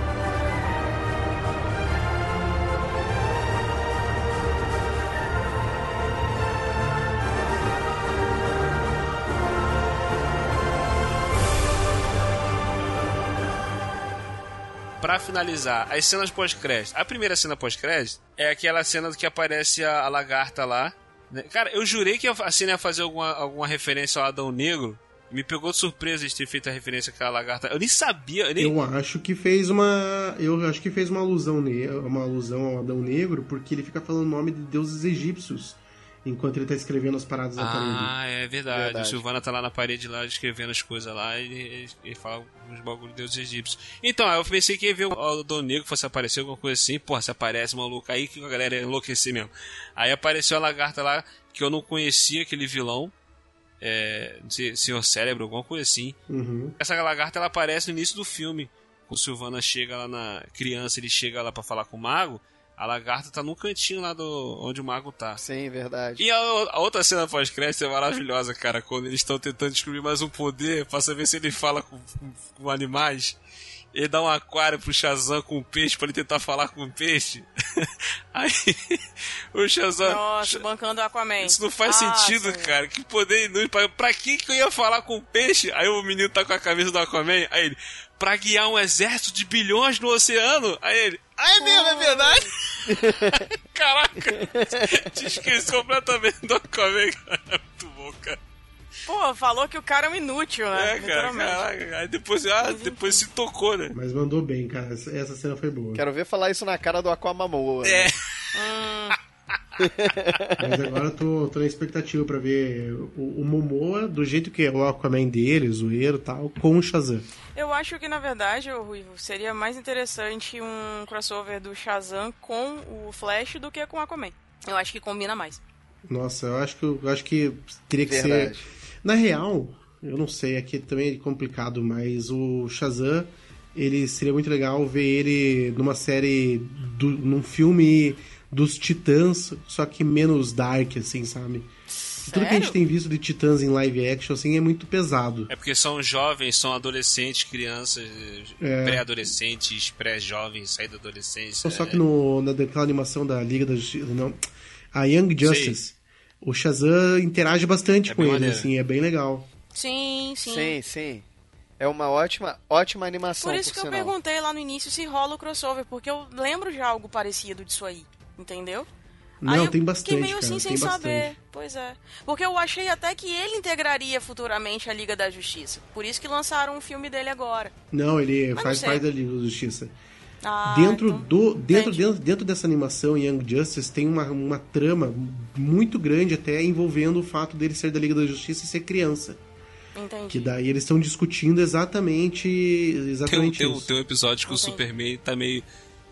Finalizar, as cenas pós-crédito. A primeira cena pós-crédito é aquela cena que aparece a, a lagarta lá. né? Cara, eu jurei que a cena ia fazer alguma, alguma referência ao Adão Negro. Me pegou de surpresa de ter feito a referência àquela lagarta. Eu nem sabia. Eu nem... Eu acho que fez uma. Eu acho que fez uma alusão, ne... uma alusão ao Adão Negro, porque ele fica falando o nome de deuses egípcios enquanto ele tá escrevendo as paradas na parede. Ah, é verdade. Verdade. O Silvana tá lá na parede lá escrevendo as coisas lá e ele, ele fala uns bagulho de deuses egípcios. Então, eu pensei que ia ver o Adão Negro fosse aparecer alguma coisa assim. Porra, se aparece maluco aí que a galera ia enlouquecer mesmo. Aí apareceu a lagarta lá que eu não conhecia aquele vilão. É, não sei, Senhor Cérebro, alguma coisa assim. Uhum. Essa lagarta ela aparece no início do filme. Quando o Silvana chega lá na criança, ele chega lá pra falar com o mago. A lagarta tá no cantinho lá do onde o mago tá. Sim, verdade. E a, a outra cena pós-crédito é maravilhosa, cara. Quando eles estão tentando descobrir mais um poder pra saber se ele fala com, com- com animais. Ele dá um aquário pro Shazam com um peixe pra ele tentar falar com o peixe. Aí o Shazam. Nossa, bancando o Aquaman. Isso não faz Ah, sentido, sim. cara. Que poder inútil. Pra, pra que que eu ia falar com o peixe? Aí o menino tá com a camisa do Aquaman. Aí ele, pra guiar um exército de bilhões no oceano? Aí ele, ah, é mesmo, é verdade? Caraca, te esqueci completamente do Aquaman, cara. É muito bom, cara. Pô, falou que o cara é um inútil, né? É, cara, caraca. Aí depois, ah, depois se tocou, né? Mas mandou bem, cara. Essa, cena foi boa. Quero ver falar isso na cara do Aquamamoa. né? Mas agora eu tô, tô na expectativa pra ver o, o Momoa do jeito que é o Aquaman dele, zoeiro e tal, com o Shazam. Eu acho que, na verdade, Ruivo, seria mais interessante um crossover do Shazam com o Flash do que com o Aquaman. Eu acho que combina mais. Nossa, eu acho que, eu acho que teria que Verdade. ser. Na real, eu não sei, aqui também é complicado, mas o Shazam, ele seria muito legal ver ele numa série, do, num filme dos Titãs, só que menos dark, assim, sabe? Tudo que a gente Sério? tem visto de Titãs em live action, assim, é muito pesado. É porque são jovens, são adolescentes, crianças, É. pré-adolescentes, pré-jovens, saída da adolescência. Só que no, na, naquela animação da Liga da Justiça, não, a Young Justice, o Shazam interage bastante É com ele, maneiro. assim, é bem legal. Sim, sim. Sim, sim. É uma ótima, ótima animação, Por isso que eu sinal. perguntei lá no início se rola o crossover, porque eu lembro de algo parecido disso aí, entendeu? Não, Aí eu tem Fiquei bastante, meio cara, assim sem tem saber. bastante. Pois é. Porque eu achei até que ele integraria futuramente a Liga da Justiça. Por isso que lançaram um filme dele agora. Não, ele não faz parte da Liga da Justiça. Ah, dentro então- do dentro, entendi. dentro dentro dessa animação Young Justice tem uma, uma trama muito grande até envolvendo o fato dele ser da Liga da Justiça e ser criança. Entendi. Que daí eles estão discutindo exatamente Tem um, exatamente tem, isso. tem um episódio que o Entendi. Superman tá meio.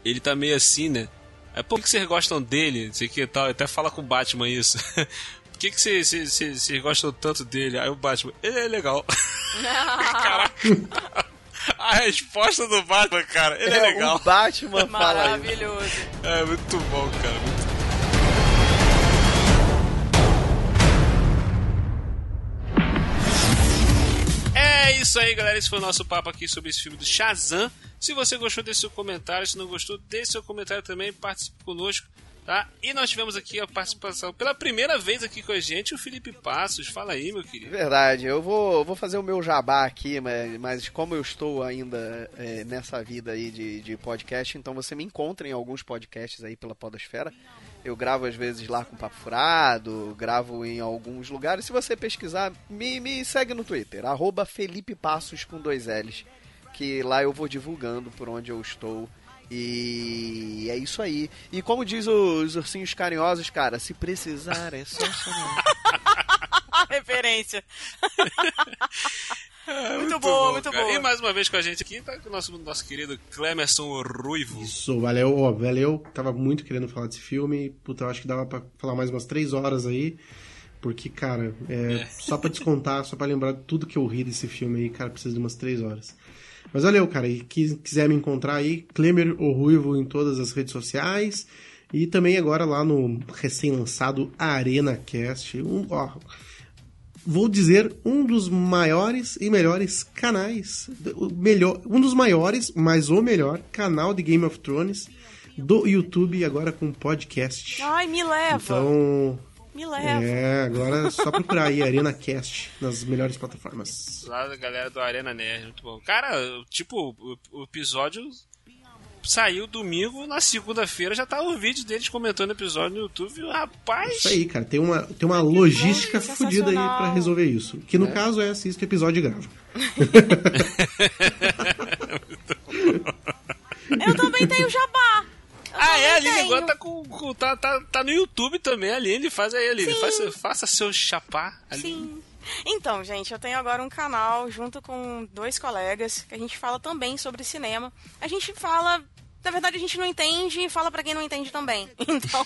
Ele tá meio assim, né? É por que vocês gostam dele? Sei que tal. Até fala com o Batman isso. Por que, que vocês, vocês, vocês- vocês gostam tanto dele? Aí o Batman, ele é legal. Caraca. A resposta do Batman, cara, ele é, legal. O Batman fala isso. Maravilhoso. É muito bom, cara. Muito... É isso aí, galera. Esse foi o nosso papo aqui sobre esse filme do Shazam. Se você gostou, deixe seu comentário. Se não gostou, deixe seu comentário também. Participe conosco, tá? E nós tivemos aqui a participação pela primeira vez aqui com a gente, o Felipe Passos. Fala aí, meu querido. Verdade, eu vou, vou fazer o meu jabá aqui, mas, mas como eu estou ainda é, nessa vida aí de, de podcast, então você me encontra em alguns podcasts aí pela Podosfera. Eu gravo às vezes lá com Papo Furado, gravo em alguns lugares. Se você pesquisar, me, me segue no Twitter, arroba Felipe Passos com dois L's, que lá eu vou divulgando por onde eu estou. E é isso aí. E como diz os ursinhos carinhosos, cara, se precisar é só chamar. Referência. muito, boa, muito cara. boa. E mais uma vez com a gente aqui tá o nosso, nosso querido Clemerson Ruivo. Isso, valeu, ó, valeu. Tava muito querendo falar desse filme. Puta, eu acho que dava pra falar mais umas três horas aí. Porque, cara, é, só pra descontar, só pra lembrar de tudo que eu ri desse filme aí, cara, precisa de umas três horas. Mas valeu, cara. E quem quiser me encontrar aí, Klemer o Ruivo em todas as redes sociais. E também agora lá no recém-lançado Arena Cast. Um, ó, vou dizer um dos maiores e melhores canais, melhor, um dos maiores, mas o melhor canal de Game of Thrones do YouTube agora com podcast. Ai, me leva. Então, Me leva. é, agora é só procurar aí Arena Cast nas melhores plataformas. Lá da galera do Arena Nerd, muito bom. Cara, tipo, o, o episódio saiu domingo, na segunda-feira já tava o vídeo deles comentando o episódio no YouTube. Rapaz, Isso aí, cara, tem uma, tem uma logística bom, fodida aí pra resolver isso. Que no caso é assista o episódio e grava. Eu também tenho jabá. Ah, é, a Aline tenho. agora tá, com, com- tá, tá, tá no YouTube também, a Aline. Faz aí, Aline. Faça, faça seu chapá. Aline. Sim. Então, gente, eu tenho agora um canal junto com dois colegas que a gente fala também sobre cinema. A gente fala. Na verdade, a gente não entende e fala pra quem não entende também. Então,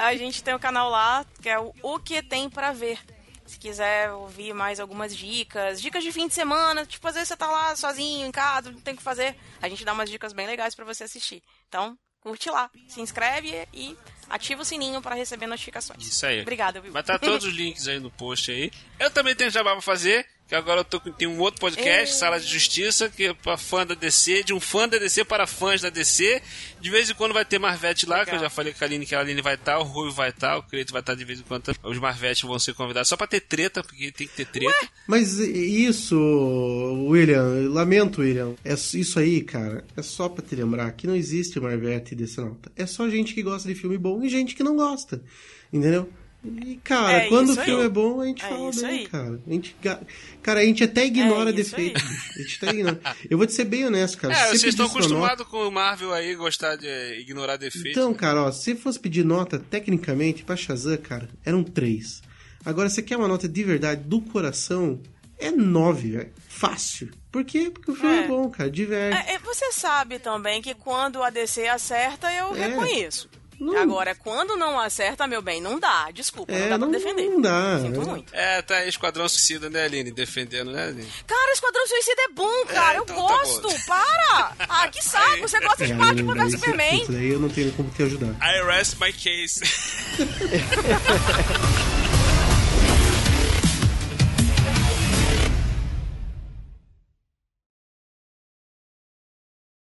a gente tem o canal lá, que é o O Que Tem Pra Ver. Se quiser ouvir mais algumas dicas, dicas de fim de semana, tipo, às vezes você tá lá sozinho, em casa, não tem o que fazer. A gente dá umas dicas bem legais pra você assistir. Então, curte lá, se inscreve e ativa o sininho pra receber notificações. Isso aí. Obrigada, viu? Vai estar todos os links aí no post aí. Eu também tenho jabá pra fazer, que agora eu tô com, tem um outro podcast, Ei. Sala de Justiça, que é pra fã da DC, de um fã da DC para fãs da DC. De vez em quando vai ter Marvete lá, que eu Legal. já falei com a Aline que a Aline vai estar, o Rui vai estar, o Creito vai estar de vez em quando. Os Marvete vão ser convidados só pra ter treta, porque tem que ter treta. Mas isso, William, lamento, William. É isso aí, cara. É só pra te lembrar que não existe Marvete e Decenalta. É só gente que gosta de filme bom e gente que não gosta. Entendeu? E, cara, É quando o filme aí. é bom, a gente É fala bem, aí. cara. A gente, cara, a gente até ignora É isso defeito. aí. bicho. A gente até ignora. Eu vou te ser bem honesto, cara. É, Se vocês estão acostumados com o Marvel aí, gostar de ignorar defeitos. Então, cara, ó, se fosse pedir nota, tecnicamente, pra Shazam, cara, eram três. Agora, você quer uma nota de verdade, do coração, é nove, velho. Fácil. Por quê? Porque o filme é, É. bom, cara, diverte. É, é, você sabe também que quando a DC acerta, eu É. reconheço. Não- Agora, quando não acerta, meu bem, não dá. Desculpa, não É, dá não, pra defender. não dá. Sinto né? muito. É, tá aí Esquadrão Suicida, né, Aline? Defendendo, né, Aline? Cara, Esquadrão Suicida é bom, cara. então eu tá gosto. bom. Para! Ah, que saco. Você gosta de É, Batman vs você- Superman. daí eu não tenho como te ajudar. I rest my case.